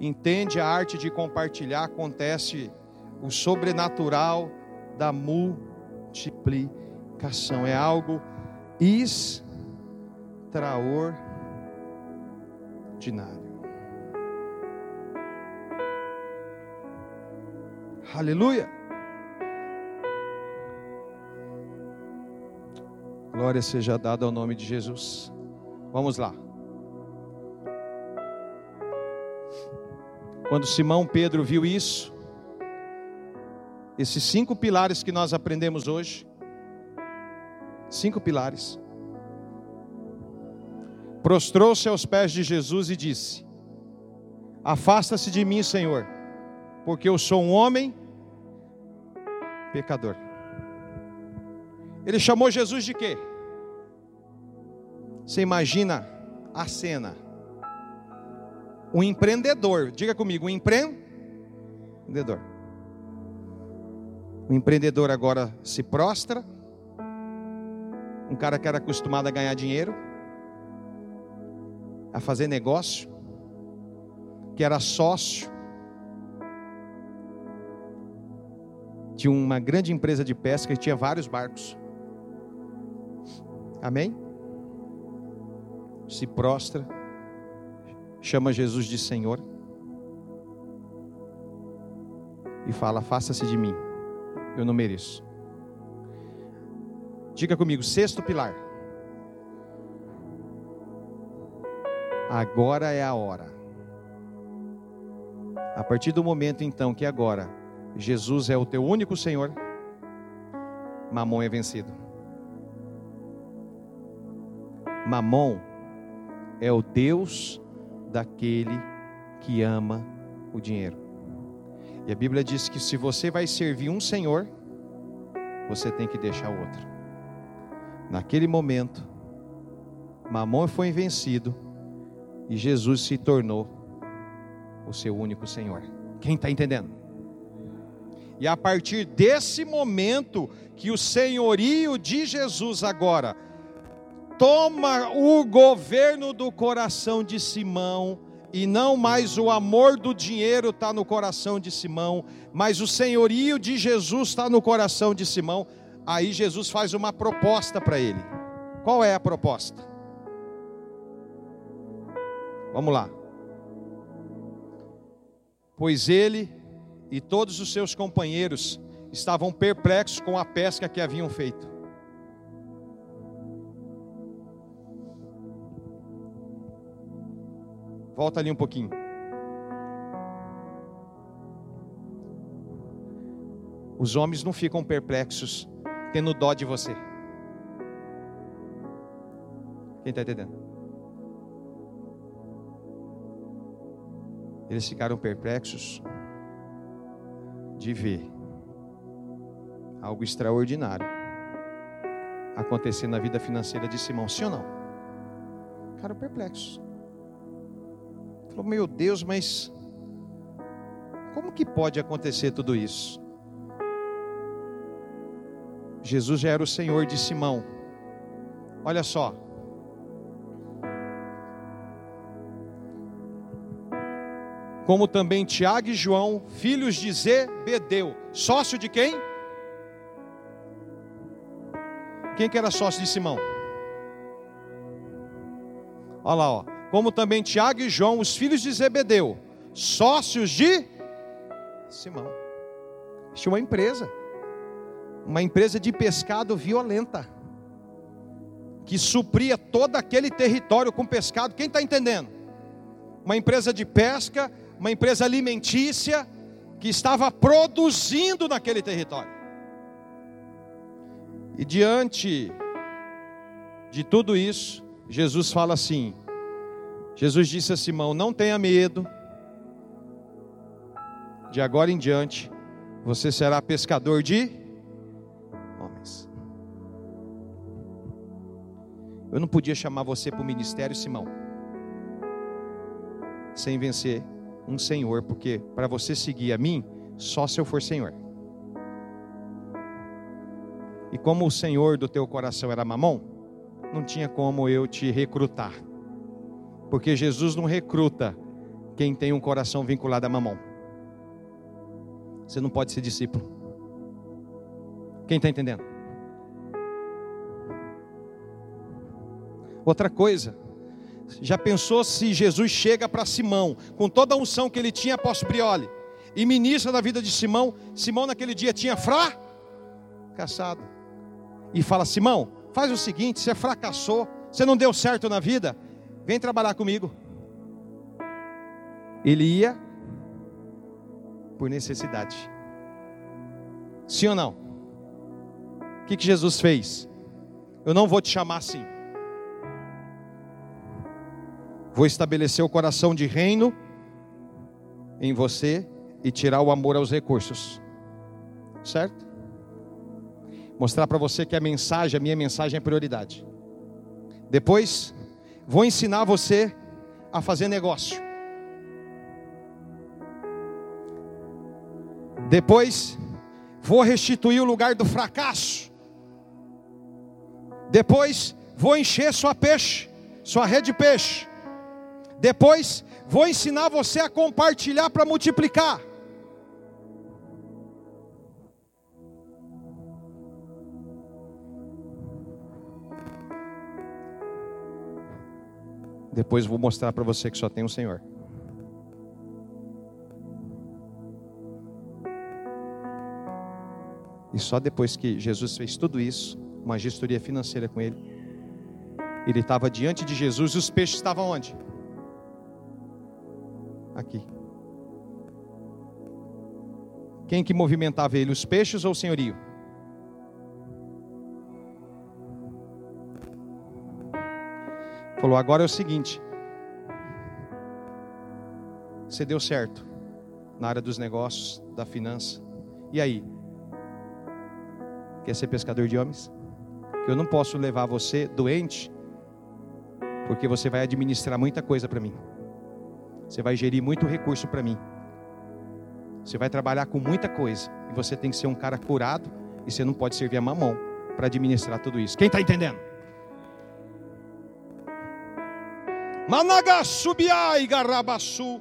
entende a arte de compartilhar, acontece o sobrenatural da multiplicação. É algo extraordinário. Aleluia. Glória seja dada ao nome de Jesus. Vamos lá. Quando Simão Pedro viu isso, esses cinco pilares que nós aprendemos hoje, cinco pilares, prostrou-se aos pés de Jesus e disse: Afasta-se de mim, Senhor, porque eu sou um homem pecador. Ele chamou Jesus de quê? Você imagina a cena um empreendedor. Diga comigo, um empreendedor. O empreendedor agora se prostra. Um cara que era acostumado a ganhar dinheiro, a fazer negócio, que era sócio de uma grande empresa de pesca que tinha vários barcos. Amém? Se prostra chama Jesus de Senhor e fala: Faça-se de mim, eu não mereço. Diga comigo, sexto pilar. Agora é a hora. A partir do momento então que agora Jesus é o teu único Senhor, Mamon é vencido. Mamon é o Deus daquele que ama o dinheiro. E a Bíblia diz que se você vai servir um Senhor, você tem que deixar o outro. Naquele momento, Mamon foi vencido e Jesus se tornou o seu único Senhor. Quem está entendendo? E a partir desse momento que o senhorio de Jesus agora toma o governo do coração de Simão, e não mais o amor do dinheiro está no coração de Simão, mas o senhorio de Jesus está no coração de Simão. Aí Jesus faz uma proposta para ele. Qual é a proposta? Vamos lá. Pois ele e todos os seus companheiros estavam perplexos com a pesca que haviam feito. Volta ali um pouquinho. Os homens não ficam perplexos tendo dó de você. Quem está entendendo? Eles ficaram perplexos de ver algo extraordinário acontecer na vida financeira de Simão, sim ou não? Ficaram perplexos. Falou, meu Deus, mas como que pode acontecer tudo isso? Jesus já era o Senhor de Simão. Olha só. Como também Tiago e João, filhos de Zebedeu, sócio de quem? Quem que era sócio de Simão? Olha lá, ó como também Tiago e João, os filhos de Zebedeu, sócios de Simão. Tinha uma empresa, uma empresa de pescado violenta, que supria todo aquele território com pescado. Quem está entendendo? Uma empresa de pesca, uma empresa alimentícia, que estava produzindo naquele território. E diante de tudo isso, Jesus fala assim: Jesus disse a Simão: Não tenha medo, de agora em diante você será pescador de homens. Eu não podia chamar você para o ministério, Simão, sem vencer um Senhor, porque para você seguir a mim, só se eu for Senhor. E como o Senhor do teu coração era mamão, não tinha como eu te recrutar. Porque Jesus não recruta quem tem um coração vinculado a mamão. Você não pode ser discípulo. Quem está entendendo? Outra coisa, já pensou se Jesus chega para Simão, com toda a unção que ele tinha após Prioli, e ministra da vida de Simão, Simão naquele dia tinha fracassado, e fala: Simão, faz o seguinte, você fracassou, você não deu certo na vida, Vem trabalhar comigo. Ele ia por necessidade. Sim ou não? O que, que Jesus fez? Eu não vou te chamar assim. Vou estabelecer o coração de reino em você e tirar o amor aos recursos. Certo? Mostrar para você que a mensagem, a minha mensagem é prioridade. Depois, Vou ensinar você a fazer negócio. Depois, vou restituir o lugar do fracasso. Depois, vou encher sua peixe, sua rede de peixe. Depois, vou ensinar você a compartilhar para multiplicar. Depois vou mostrar para você que só tem o Senhor. E só depois que Jesus fez tudo isso, uma gestoria financeira com ele, ele estava diante de Jesus e os peixes estavam onde? Aqui. Quem que movimentava ele, os peixes ou o senhorio? Falou: agora é o seguinte. Você deu certo na área dos negócios, da finança. E aí? Quer ser pescador de homens? Eu não posso levar você doente, porque você vai administrar muita coisa para mim. Você vai gerir muito recurso para mim. Você vai trabalhar com muita coisa. E você tem que ser um cara curado. E você não pode servir a mamão para administrar tudo isso. Quem está entendendo? Managasubiai Garabasu.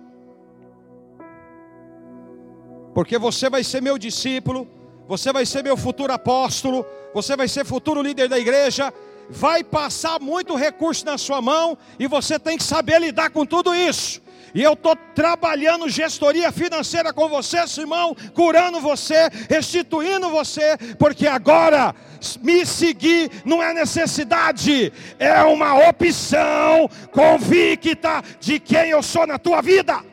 Porque você vai ser meu discípulo, você vai ser meu futuro apóstolo, você vai ser futuro líder da igreja, vai passar muito recurso na sua mão e você tem que saber lidar com tudo isso. E eu estou trabalhando gestoria financeira com você, Simão, curando você, restituindo você, porque agora me seguir não é necessidade, é uma opção convicta de quem eu sou na tua vida.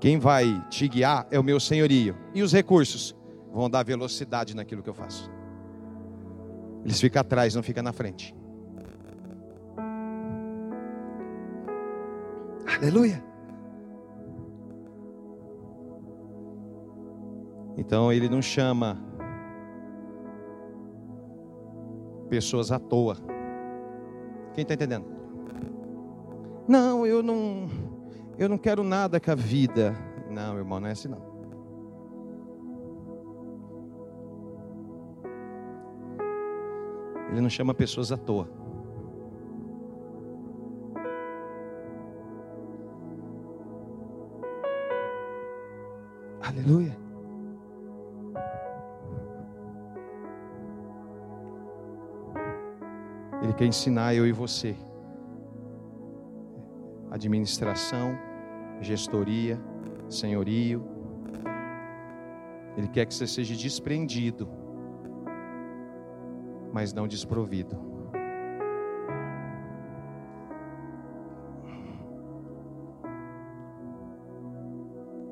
Quem vai te guiar é o meu senhorio. E os recursos vão dar velocidade naquilo que eu faço. Eles ficam atrás, não ficam na frente. Aleluia. Então ele não chama pessoas à toa. Quem está entendendo? Não, eu não, eu não quero nada com a vida. Não, irmão, não é assim não. Ele não chama pessoas à toa. Aleluia. Ele quer ensinar eu e você administração, gestoria, senhorio. Ele quer que você seja desprendido, mas não desprovido.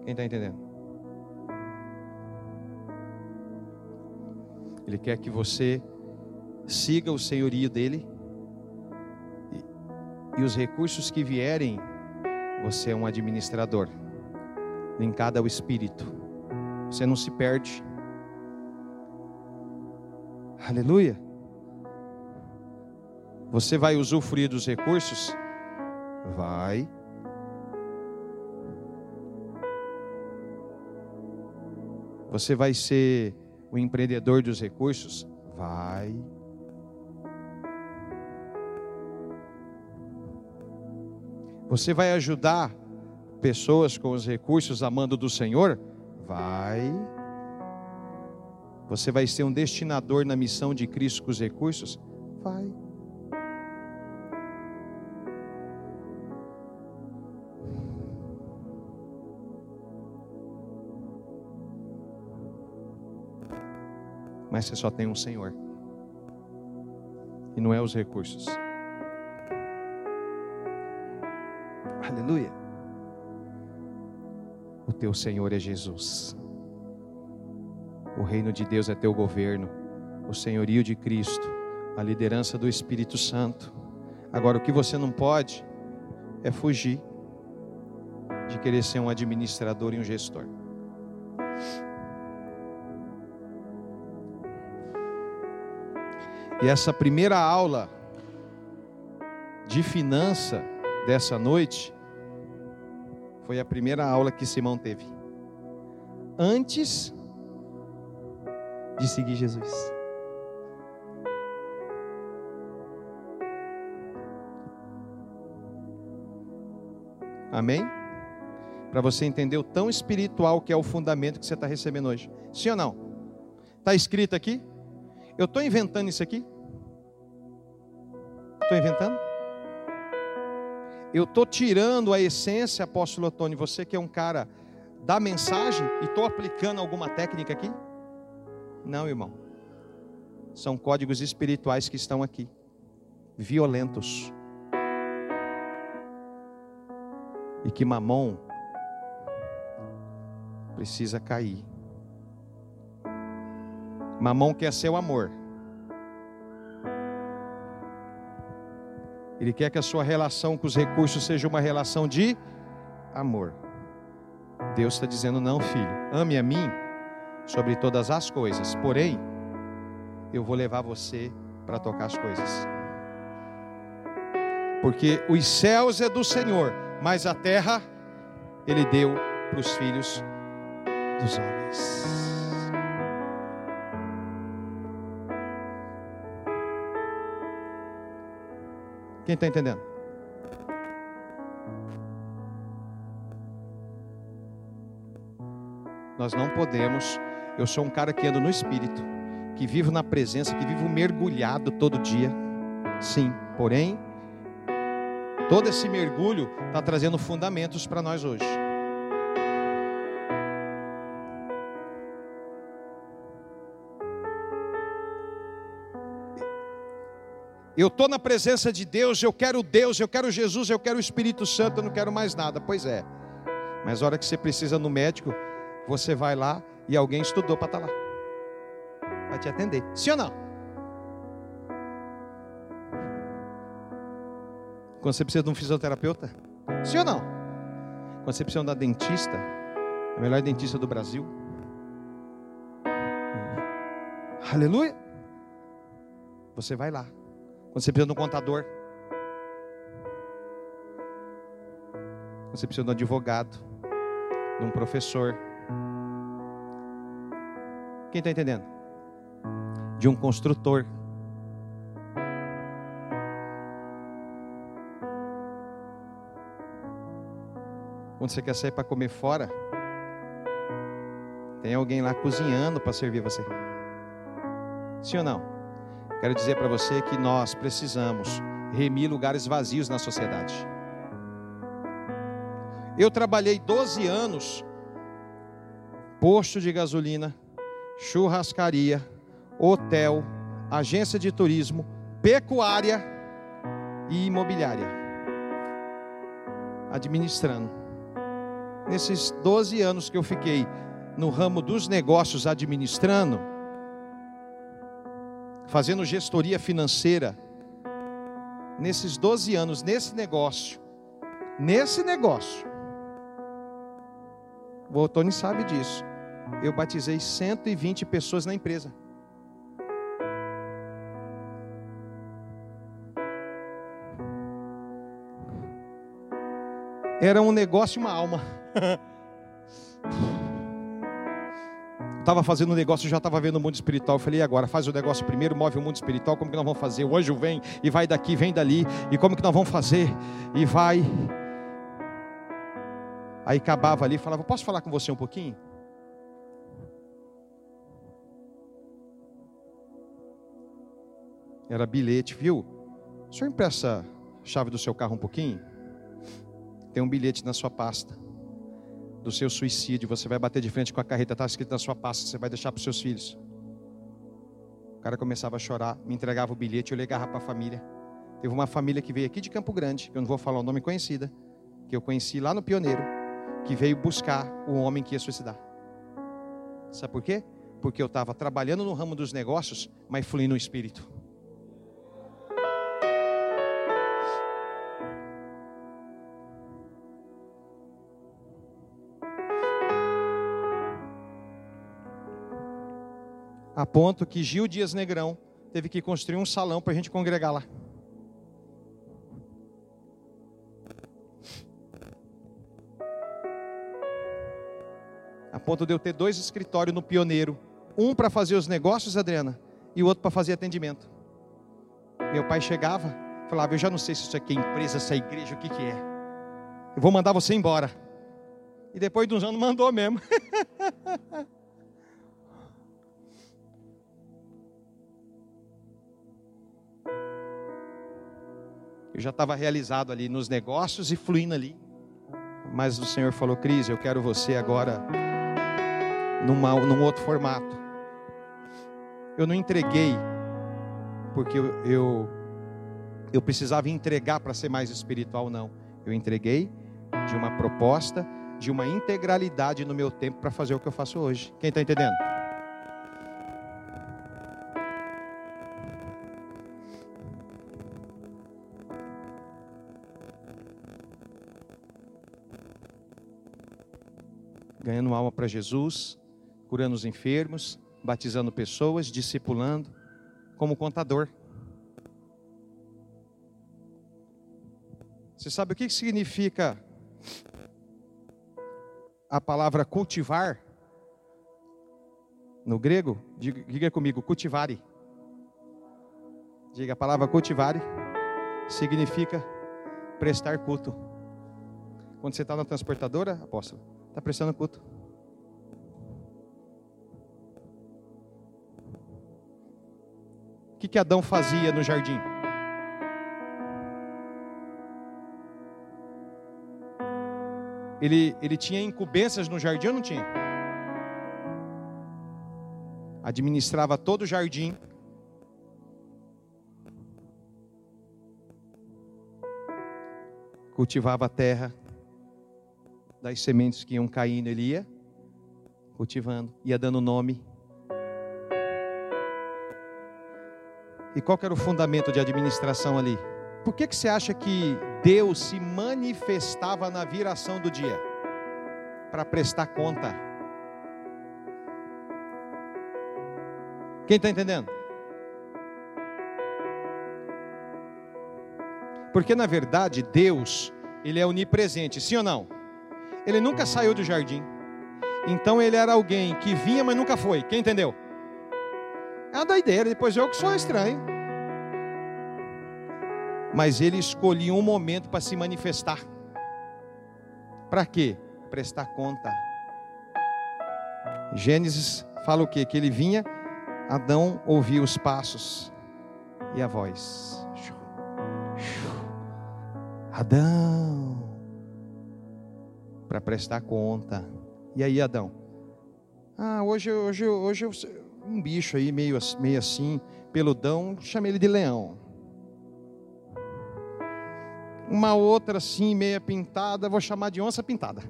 Quem está entendendo? Ele quer que você siga o senhorio dele e, os recursos que vierem, você é um administrador, linkado ao Espírito. Você não se perde. Aleluia. Você vai usufruir dos recursos? Vai. Você vai ser o empreendedor dos recursos? Vai. Você vai ajudar pessoas com os recursos amando do Senhor? Vai. Você vai ser um destinador na missão de Cristo com os recursos? Vai. mas você só tem um Senhor. E não é os recursos. Aleluia. O teu Senhor é Jesus. O reino de Deus é teu governo. O senhorio de Cristo. A liderança do Espírito Santo. Agora, o que você não pode é fugir de querer ser um administrador e um gestor. E essa primeira aula de finança dessa noite foi a primeira aula que Simão teve. Antes de seguir Jesus. Amém? Para você entender o tão espiritual que é o fundamento que você está recebendo hoje. Sim ou não? Está escrito aqui? Eu estou inventando isso aqui? Estou inventando? Eu estou tirando a essência, apóstolo Antônio, você que é um cara da mensagem, e estou aplicando alguma técnica aqui? Não, irmão. São códigos espirituais que estão aqui, violentos. E que Mamon precisa cair. Mamão quer seu amor. Ele quer que a sua relação com os recursos seja uma relação de amor. Deus está dizendo: não, filho, ame a mim sobre todas as coisas, porém, eu vou levar você para tocar as coisas. Porque os céus é do Senhor, mas a terra ele deu para os filhos dos homens. Quem está entendendo? Nós não podemos. Eu sou um cara que ando no espírito, que vivo na presença, que vivo mergulhado todo dia. Sim, porém, todo esse mergulho está trazendo fundamentos para nós hoje. Eu estou na presença de Deus, eu quero Deus, eu quero Jesus, eu quero o Espírito Santo, eu não quero mais nada. Pois é. Mas a hora que você precisa no médico, você vai lá e alguém estudou para estar tá lá. Vai te atender. Sim ou não? Quando você precisa de um fisioterapeuta? Sim ou não? Quando você precisa de um dentista, a melhor dentista do Brasil. Aleluia. Você vai lá. Você precisa de um contador. Você precisa de um advogado, de um professor. Quem está entendendo? De um construtor. Quando você quer sair para comer fora, tem alguém lá cozinhando para servir você. Sim ou não? Quero dizer para você que nós precisamos remir lugares vazios na sociedade. Eu trabalhei 12 anos, posto de gasolina, churrascaria, hotel, agência de turismo, pecuária e imobiliária. Administrando. Nesses 12 anos que eu fiquei no ramo dos negócios administrando, fazendo gestoria financeira, nesses 12 anos, nesse negócio, nesse negócio, o Tony sabe disso, eu batizei 120 pessoas na empresa. Era um negócio e uma alma. [LAUGHS] estava fazendo um negócio, já estava vendo o mundo espiritual. Eu falei, e agora? Faz o negócio primeiro, move o mundo espiritual. Como que nós vamos fazer? O anjo vem e vai daqui, vem dali. E como que nós vamos fazer? E vai. Aí acabava ali, falava, posso falar com você um pouquinho? Era bilhete, viu? O senhor empresta a chave do seu carro um pouquinho? Tem um bilhete na sua pasta do seu suicídio, você vai bater de frente com a carreta, está escrito na sua pasta, você vai deixar para os seus filhos. O cara começava a chorar, me entregava o bilhete, eu ligava para a família. Teve uma família que veio aqui de Campo Grande, eu não vou falar o nome conhecida, que eu conheci lá no Pioneiro, que veio buscar o homem que ia suicidar. Sabe por quê? Porque eu estava trabalhando no ramo dos negócios, mas fluindo no espírito. A ponto que Gil Dias Negrão teve que construir um salão para a gente congregar lá. A ponto de eu ter dois escritórios no Pioneiro, um para fazer os negócios, Adriana, e o outro para fazer atendimento. Meu pai chegava, falava: Eu já não sei se isso aqui é empresa, se é igreja, o que, que é. Eu vou mandar você embora. E depois de uns anos mandou mesmo. [LAUGHS] Eu já estava realizado ali nos negócios e fluindo ali. Mas o Senhor falou, Cris, eu quero você agora numa, num outro formato. Eu não entreguei porque eu, eu, eu precisava entregar para ser mais espiritual, não. Eu entreguei de uma proposta, de uma integralidade no meu tempo para fazer o que eu faço hoje. Quem está entendendo? Ganhando alma para Jesus, curando os enfermos, batizando pessoas, discipulando, como contador. Você sabe o que significa a palavra cultivar, no grego, diga, comigo, cultivare. Diga a palavra cultivare, significa prestar culto. Quando você está na transportadora, apóstolo, está prestando culto. O que, que Adão fazia no jardim? Ele, ele tinha incumbências no jardim ou não tinha? Administrava todo o jardim. Cultivava a terra. Das sementes que iam caindo, ele ia cultivando, ia dando nome. E qual era o fundamento de administração ali? Por que, que você acha que Deus se manifestava na viração do dia? Para prestar conta. Quem está entendendo? Porque na verdade Deus, Ele é onipresente, sim ou não? Ele nunca saiu do jardim. Então ele era alguém que vinha, mas nunca foi. Quem entendeu? É uma doideira, depois eu que sou estranho mas ele escolhia um momento para se manifestar. Para quê? Prestar conta. Gênesis fala o quê? Que ele vinha, Adão ouvia os passos e a voz. Adão, para prestar conta. E aí, Adão? Ah, hoje, hoje, hoje um bicho aí meio, meio assim, peludão, chamei ele de leão uma outra assim, meia pintada, vou chamar de onça pintada.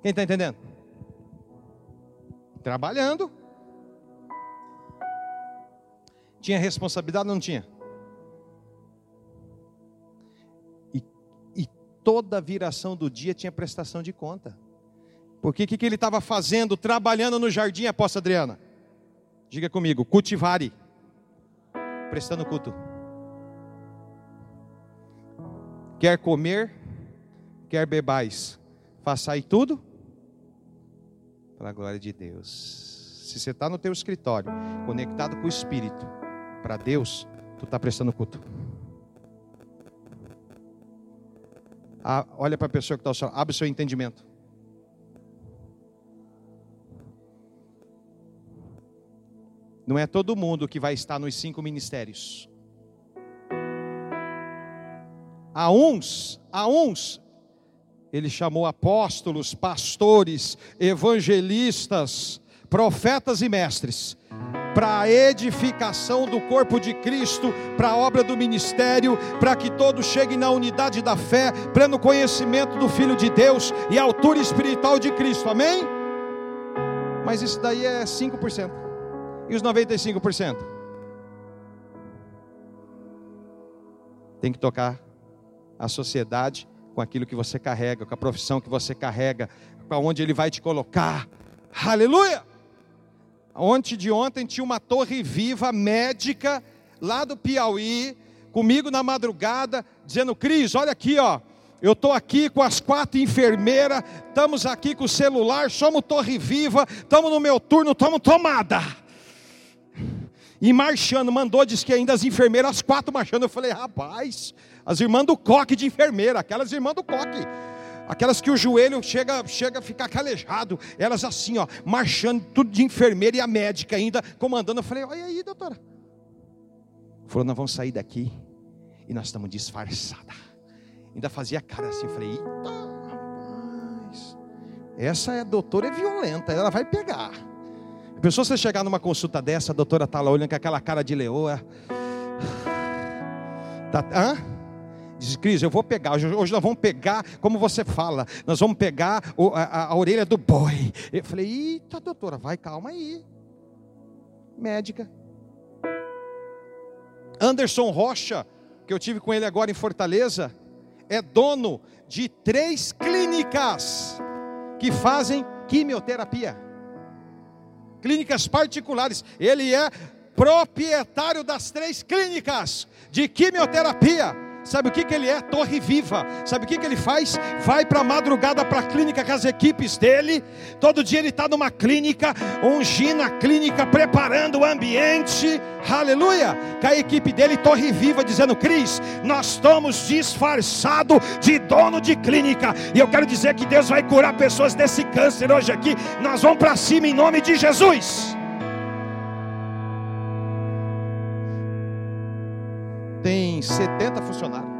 Quem está entendendo? Trabalhando. Tinha responsabilidade ou não tinha? Toda viração do dia tinha prestação de conta. Porque o que, que ele estava fazendo, trabalhando no jardim, aposta Adriana? Diga comigo, cultivare, prestando culto. Quer comer, quer bebais, façai tudo para a glória de Deus. Se você está no teu escritório, conectado com o Espírito, para Deus, tu está prestando culto. Ah, olha para a pessoa que está ao seu abre o seu entendimento. Não é todo mundo que vai estar nos cinco ministérios. A uns, a uns, ele chamou apóstolos, pastores, evangelistas, profetas e mestres, para a edificação do corpo de Cristo, para a obra do ministério, para que todos cheguem na unidade da fé, pleno conhecimento do Filho de Deus e altura espiritual de Cristo, amém? Mas isso daí é 5%, e os 95%? Tem que tocar a sociedade com aquilo que você carrega, com a profissão que você carrega, para onde ele vai te colocar. Aleluia! Ontem de ontem tinha uma torre viva médica lá do Piauí, comigo na madrugada, dizendo: Cris, olha aqui, ó. Eu estou aqui com as quatro enfermeiras, estamos aqui com o celular, somos torre viva, estamos no meu turno, estamos tomada. E marchando, mandou, disse que ainda as enfermeiras, as quatro marchando. Eu falei, rapaz, as irmãs do coque de enfermeira, aquelas irmãs do coque. Aquelas que o joelho chega, chega a ficar calejado, elas assim, ó, marchando, tudo de enfermeira e a médica ainda comandando. Eu falei, olha aí, doutora. Falou, nós vamos sair daqui e nós estamos disfarçadas. Ainda fazia cara assim, eu falei, eita, rapaz, essa é, doutora é violenta, ela vai pegar. Pensou você chegar numa consulta dessa, a doutora está lá olhando com aquela cara de leoa. Tá, hã? Diz, Cris, eu vou pegar, hoje, nós vamos pegar, como você fala, nós vamos pegar o, a, a, orelha do boi. Eu falei, eita doutora, vai, calma aí. Médica. Anderson Rocha, que eu tive com ele agora em Fortaleza, é dono de três clínicas que fazem quimioterapia clínicas particulares. Ele é proprietário das três clínicas de quimioterapia. Sabe o que, que ele é? Torre viva. Sabe o que, que ele faz? Vai para a madrugada para a clínica com as equipes dele. Todo dia ele está numa clínica, ungindo a clínica, preparando o ambiente. Aleluia! Com a equipe dele, Torre Viva, dizendo: Cris, nós estamos disfarçados de dono de clínica. E eu quero dizer que Deus vai curar pessoas desse câncer hoje aqui. Nós vamos para cima em nome de Jesus. 70 funcionários.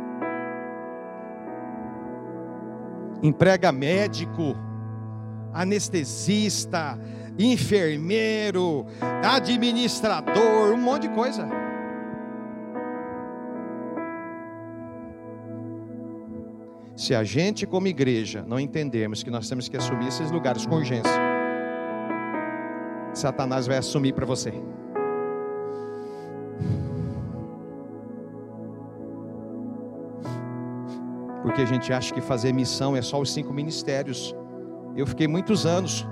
Emprega médico, anestesista, enfermeiro, administrador, um monte de coisa. Se a gente, como igreja, não entendermos que nós temos que assumir esses lugares com urgência, Satanás vai assumir para você. Porque a gente acha que fazer missão é só os cinco ministérios. Eu fiquei muitos anos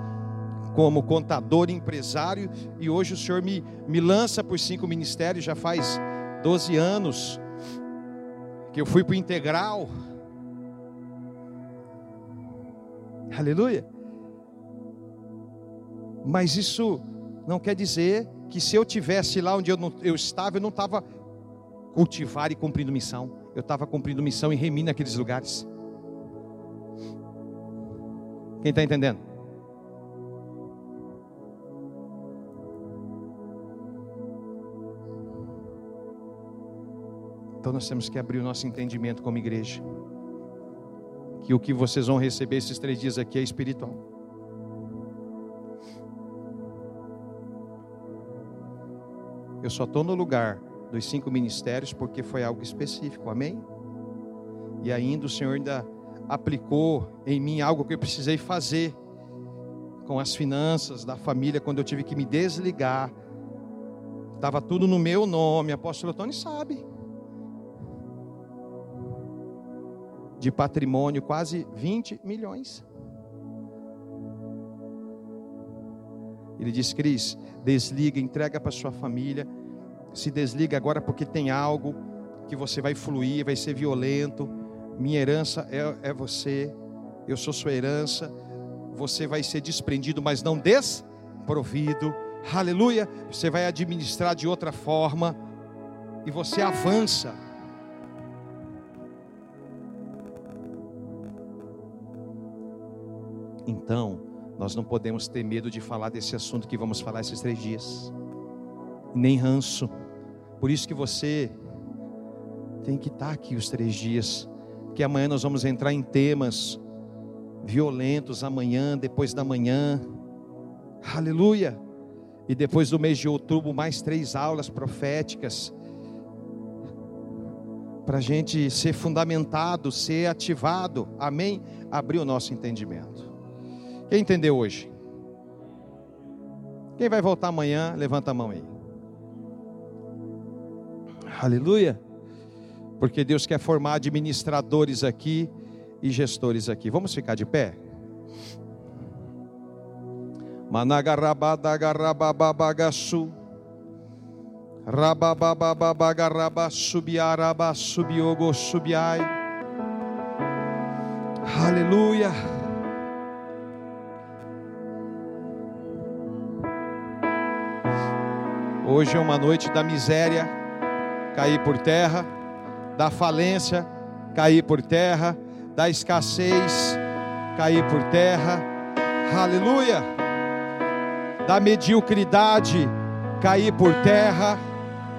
como contador e empresário e hoje o Senhor me, me lança por cinco ministérios, já faz 12 anos que eu fui para o integral. Aleluia. Mas isso não quer dizer que se eu tivesse lá onde eu, não, eu estava, eu não estava cultivar e cumprindo missão eu estava cumprindo missão em remir naqueles lugares. Quem está entendendo? Então nós temos que abrir o nosso entendimento como igreja. Que o que vocês vão receber esses três dias aqui é espiritual. Eu só estou no lugar dos cinco ministérios, porque foi algo específico, amém? E ainda o Senhor ainda aplicou em mim algo que eu precisei fazer com as finanças da família, quando eu tive que me desligar. Estava tudo no meu nome, apóstolo Tony sabe. De patrimônio, quase 20 milhões. Ele disse, Cris, desliga, entrega para sua família se desliga agora porque tem algo que você vai fluir, vai ser violento. Minha herança é, é você, eu sou sua herança. Você vai ser desprendido, mas não desprovido. Aleluia. Você vai administrar de outra forma e você avança. Então, nós não podemos ter medo de falar desse assunto que vamos falar esses três dias, nem ranço por isso que você tem que estar aqui os três dias, que amanhã nós vamos entrar em temas violentos amanhã, depois da manhã. Aleluia! E depois do mês de outubro, mais três aulas proféticas. Para a gente ser fundamentado, ser ativado, amém? Abrir o nosso entendimento. Quem entendeu hoje? Quem vai voltar amanhã, levanta a mão aí. Aleluia. Porque Deus quer formar administradores aqui e gestores aqui. Vamos ficar de pé? Managarabadagarababagasu. Rababababagaraba subiaraba subiogo subiai. Aleluia. Hoje é uma noite da miséria cair por terra, da falência cair por terra, da escassez cair por terra, aleluia, da mediocridade cair por terra,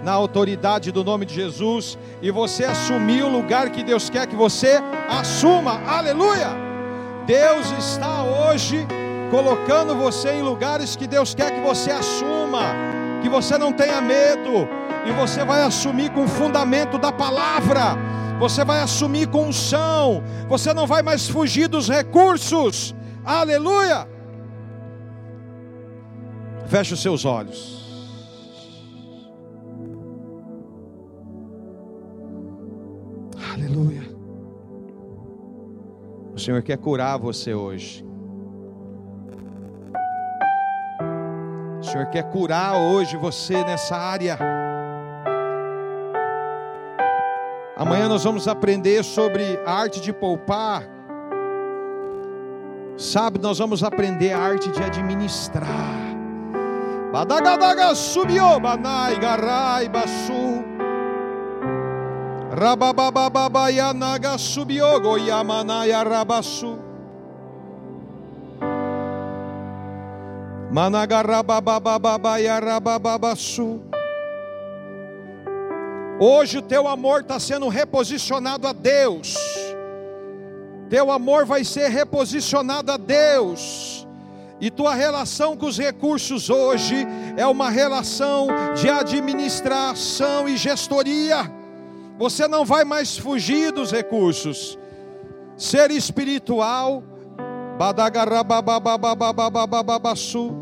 na autoridade do nome de Jesus, e você assumir o lugar que Deus quer que você assuma, aleluia. Deus está hoje colocando você em lugares que Deus quer que você assuma, que você não tenha medo, e você vai assumir com o fundamento da palavra, você vai assumir com unção, você não vai mais fugir dos recursos, aleluia. Feche os seus olhos. Aleluia. O Senhor quer curar você hoje. O Senhor quer curar hoje você nessa área. Amanhã nós vamos aprender sobre a arte de poupar. Sabe, nós vamos aprender a arte de administrar. Badagadaga subiu, banai garai basu. Rabababababaianaga subiu, goiamanaya rabasu. Managarababababaiarabababasu. Hoje o teu amor está sendo reposicionado a Deus. Teu amor vai ser reposicionado a Deus. E tua relação com os recursos hoje é uma relação de administração e gestoria. Você não vai mais fugir dos recursos. Ser espiritual, badagarabababababababababassu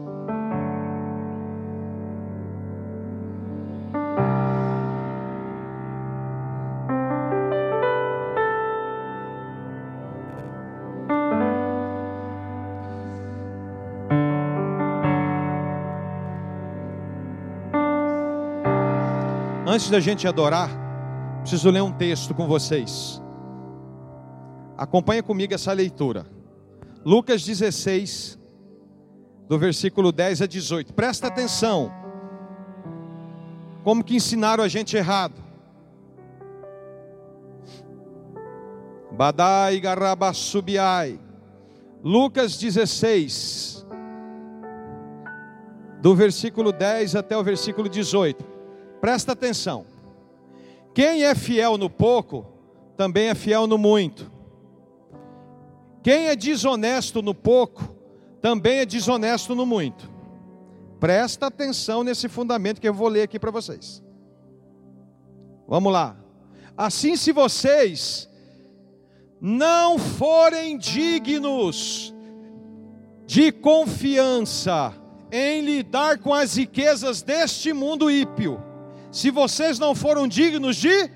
Antes da gente adorar, preciso ler um texto com vocês. Acompanha comigo essa leitura. Lucas 16, do versículo 10 a 18. Presta atenção. Como que ensinaram a gente errado. Badai garabassubiai. Lucas 16, do versículo 10 até o versículo 18. Presta atenção. Quem é fiel no pouco, também é fiel no muito. Quem é desonesto no pouco, também é desonesto no muito. Presta atenção nesse fundamento que eu vou ler aqui para vocês. Vamos lá. Assim, se vocês não forem dignos de confiança em lidar com as riquezas deste mundo ímpio, se vocês não foram dignos de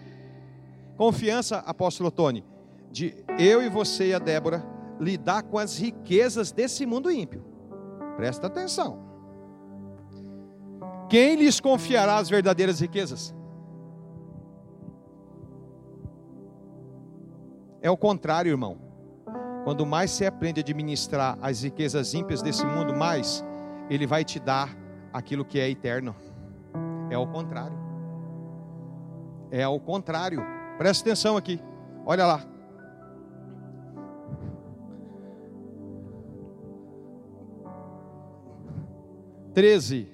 confiança, apóstolo Tony, de eu e você e a Débora lidar com as riquezas desse mundo ímpio. Presta atenção. Quem lhes confiará as verdadeiras riquezas? É o contrário, irmão. Quando mais você aprende a administrar as riquezas ímpias desse mundo, mais ele vai te dar aquilo que é eterno. É o contrário. É ao contrário. Presta atenção aqui. Olha lá. Treze.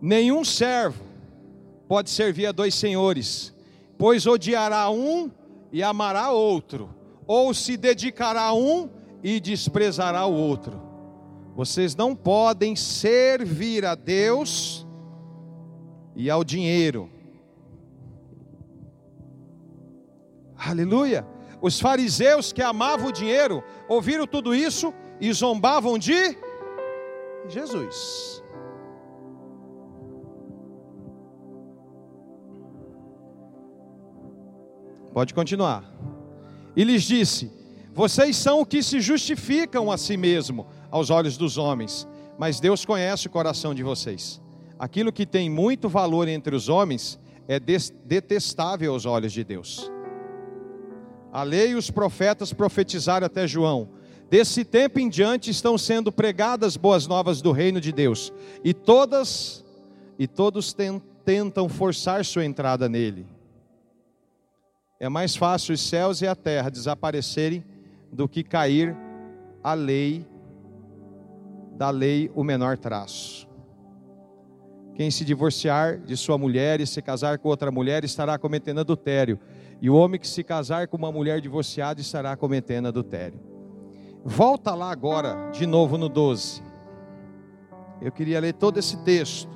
Nenhum servo pode servir a dois senhores, pois odiará um e amará outro, ou se dedicará a um e desprezará o outro. Vocês não podem servir a Deus e ao dinheiro. Aleluia. Os fariseus que amavam o dinheiro ouviram tudo isso e zombavam de Jesus. Pode continuar. E lhes disse: Vocês são o que se justificam a si mesmo aos olhos dos homens, mas Deus conhece o coração de vocês. Aquilo que tem muito valor entre os homens é detestável aos olhos de Deus. A lei e os profetas profetizaram até João. Desse tempo em diante estão sendo pregadas boas novas do reino de Deus, e todas e todos tentam forçar sua entrada nele. É mais fácil os céus e a terra desaparecerem do que cair a lei da lei o menor traço. Quem se divorciar de sua mulher e se casar com outra mulher estará cometendo adultério. E o homem que se casar com uma mulher divorciada estará cometendo adultério. Volta lá agora, de novo no 12. Eu queria ler todo esse texto.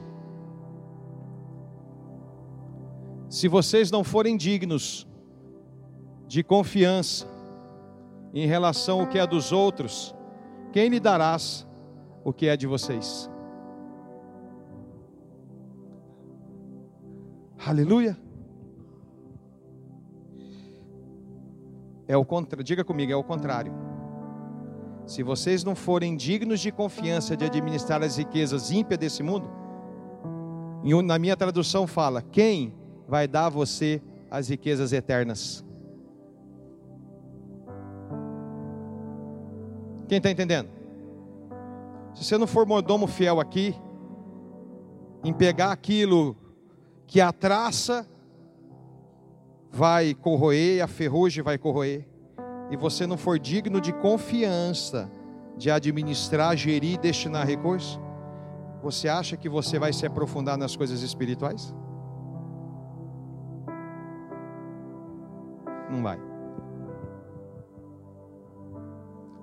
Se vocês não forem dignos de confiança em relação ao que é dos outros, quem lhe darás o que é de vocês? Aleluia. É o contrário. Diga comigo, é o contrário. Se vocês não forem dignos de confiança de administrar as riquezas ímpias desse mundo, na minha tradução fala: quem vai dar a você as riquezas eternas. Quem está entendendo? Se você não for mordomo fiel aqui, em pegar aquilo que a traça vai corroer, a ferrugem vai corroer, e você não for digno de confiança de administrar, gerir e destinar recursos, você acha que você vai se aprofundar nas coisas espirituais? Não vai.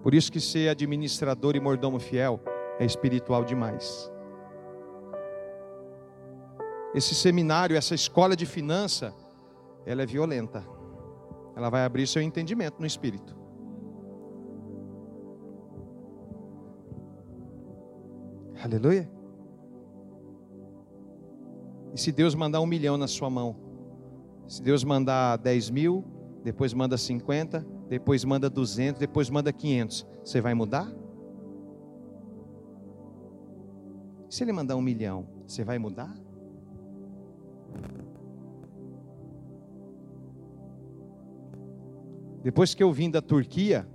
Por isso que ser administrador e mordomo fiel é espiritual demais. Esse seminário, essa escola de finança, ela é violenta. Ela vai abrir seu entendimento no espírito. Aleluia. E se Deus mandar um milhão na sua mão, se Deus mandar 10 mil, depois manda 50, depois manda 200, depois manda 500, você vai mudar? Se Ele mandar um milhão, você vai mudar? Depois que eu vim da Turquia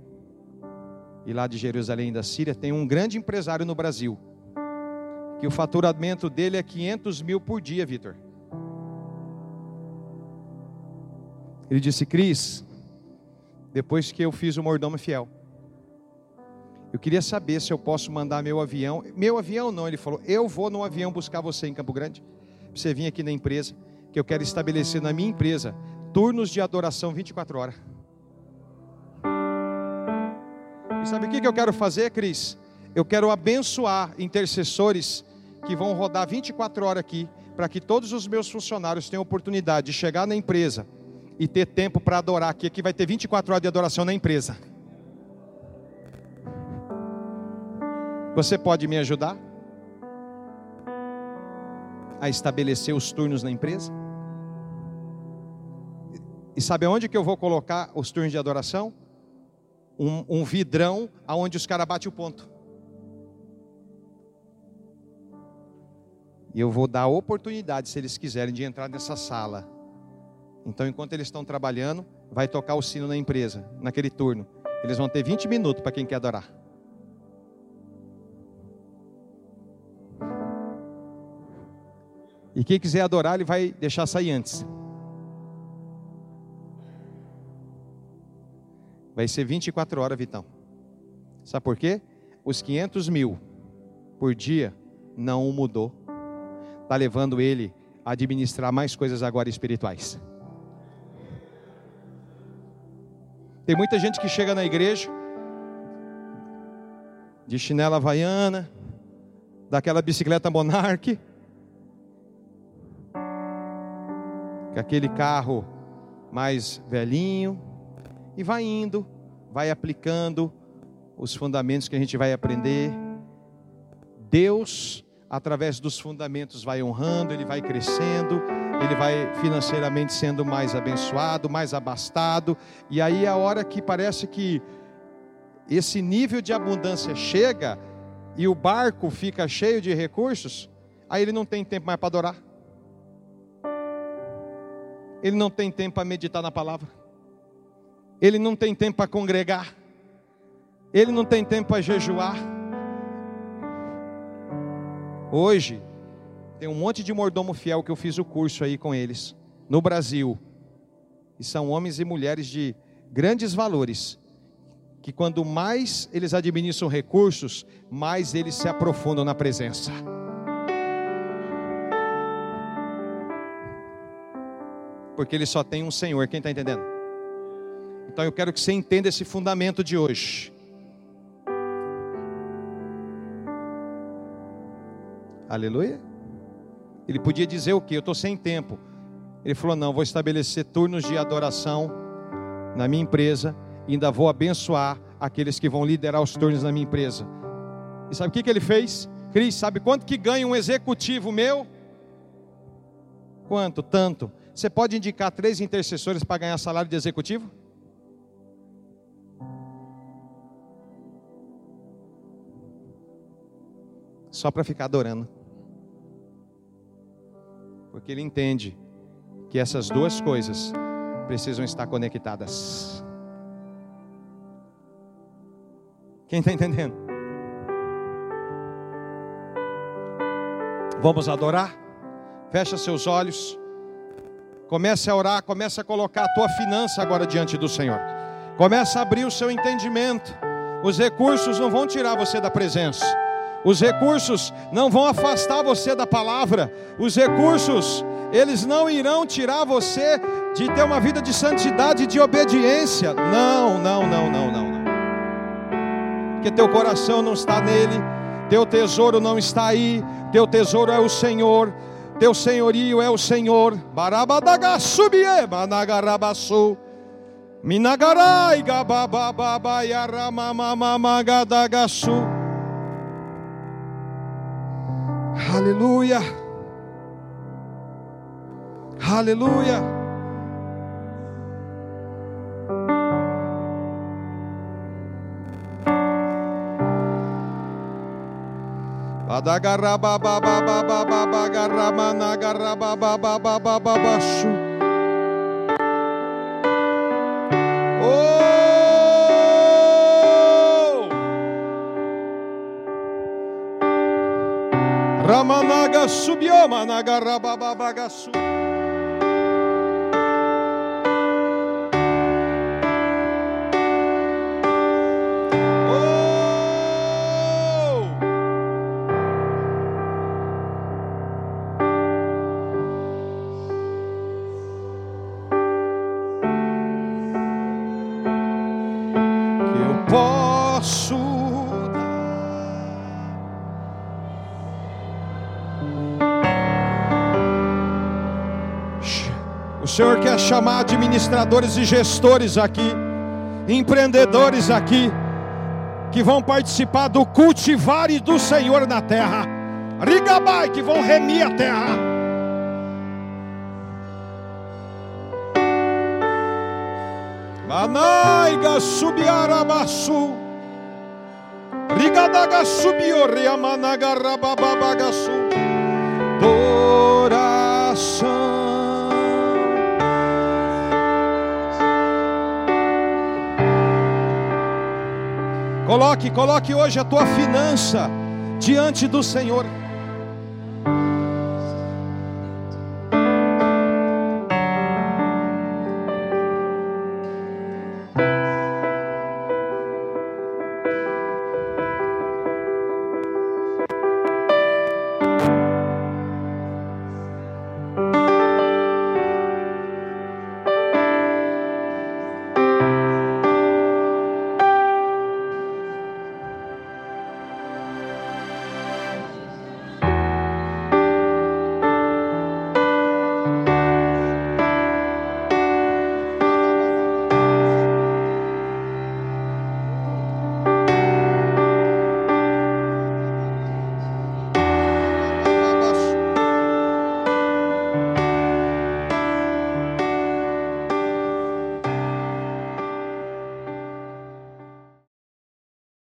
e lá de Jerusalém da Síria, tem um grande empresário no Brasil, que o faturamento dele é 500 mil por dia, Vitor. Ele disse, Cris, depois que eu fiz o mordomo fiel, eu queria saber se eu posso mandar meu avião. Meu avião não, ele falou, eu vou no avião buscar você em Campo Grande, para você vir aqui na empresa, que eu quero estabelecer na minha empresa turnos de adoração 24 horas. E sabe o que eu quero fazer, Cris? Eu quero abençoar intercessores que vão rodar 24 horas aqui, para que todos os meus funcionários tenham oportunidade de chegar na empresa e ter tempo para adorar aqui. Aqui vai ter 24 horas de adoração na empresa. Você pode me ajudar a estabelecer os turnos na empresa? E sabe onde que eu vou colocar os turnos de adoração? Um, um vidrão aonde os caras batem o ponto. E eu vou dar oportunidade, se eles quiserem, de entrar nessa sala. Então, enquanto eles estão trabalhando, vai tocar o sino na empresa, naquele turno. Eles vão ter 20 minutos para quem quer adorar. E quem quiser adorar, ele vai deixar sair antes. Vai ser 24 horas, Vitão. Sabe por quê? Os 500 mil por dia não o mudou. Está levando ele a administrar mais coisas agora espirituais. Tem muita gente que chega na igreja de chinela havaiana, daquela bicicleta Monarch, com aquele carro mais velhinho, e vai indo, vai aplicando os fundamentos que a gente vai aprender. Deus, através dos fundamentos, vai honrando, ele vai crescendo, ele vai financeiramente sendo mais abençoado, mais abastado, e aí é a hora que parece que esse nível de abundância chega e o barco fica cheio de recursos, aí ele não tem tempo mais para adorar. Ele não tem tempo para meditar na palavra ele não tem tempo para congregar, ele não tem tempo para jejuar. Hoje, tem um monte de mordomo fiel que eu fiz o curso aí com eles, no Brasil, e são homens e mulheres de grandes valores, que quando mais eles administram recursos, mais eles se aprofundam na presença. Porque ele só tem um Senhor, quem está entendendo? Então eu quero que você entenda esse fundamento de hoje. Aleluia. Ele podia dizer o que? Eu estou sem tempo. Ele falou: não, vou estabelecer turnos de adoração na minha empresa e ainda vou abençoar aqueles que vão liderar os turnos na minha empresa. E sabe o que, que ele fez? Cris, sabe quanto que ganha um executivo meu? Quanto? Tanto. Você pode indicar três intercessores para ganhar salário de executivo? Só para ficar adorando. Porque ele entende que essas duas coisas precisam estar conectadas. Quem está entendendo? Vamos adorar? Fecha seus olhos. Comece a orar, comece a colocar a tua finança agora diante do Senhor. Comece a abrir o seu entendimento. Os recursos não vão tirar você da presença. Os recursos não vão afastar você da palavra. Os recursos, eles não irão tirar você de ter uma vida de santidade e de obediência. Não, não, não, não, não. Porque teu coração não está nele, teu tesouro não está aí, teu tesouro é o Senhor teu senhorio é o Senhor. Barabadagasubie, managarabasu. Minagarai gabababa Aleluia. Aleluia. Oh! Ramanaga subiu, managarababagasu. Senhor chamar administradores e gestores aqui, empreendedores aqui, que vão participar do cultivar e do Senhor na terra. Rigabai, que vão remir a terra. Manaiga subiarabasu. Rigadaga subiu, riamanaga rabababagasu. Oração. Coloque, coloque hoje a tua finança diante do Senhor.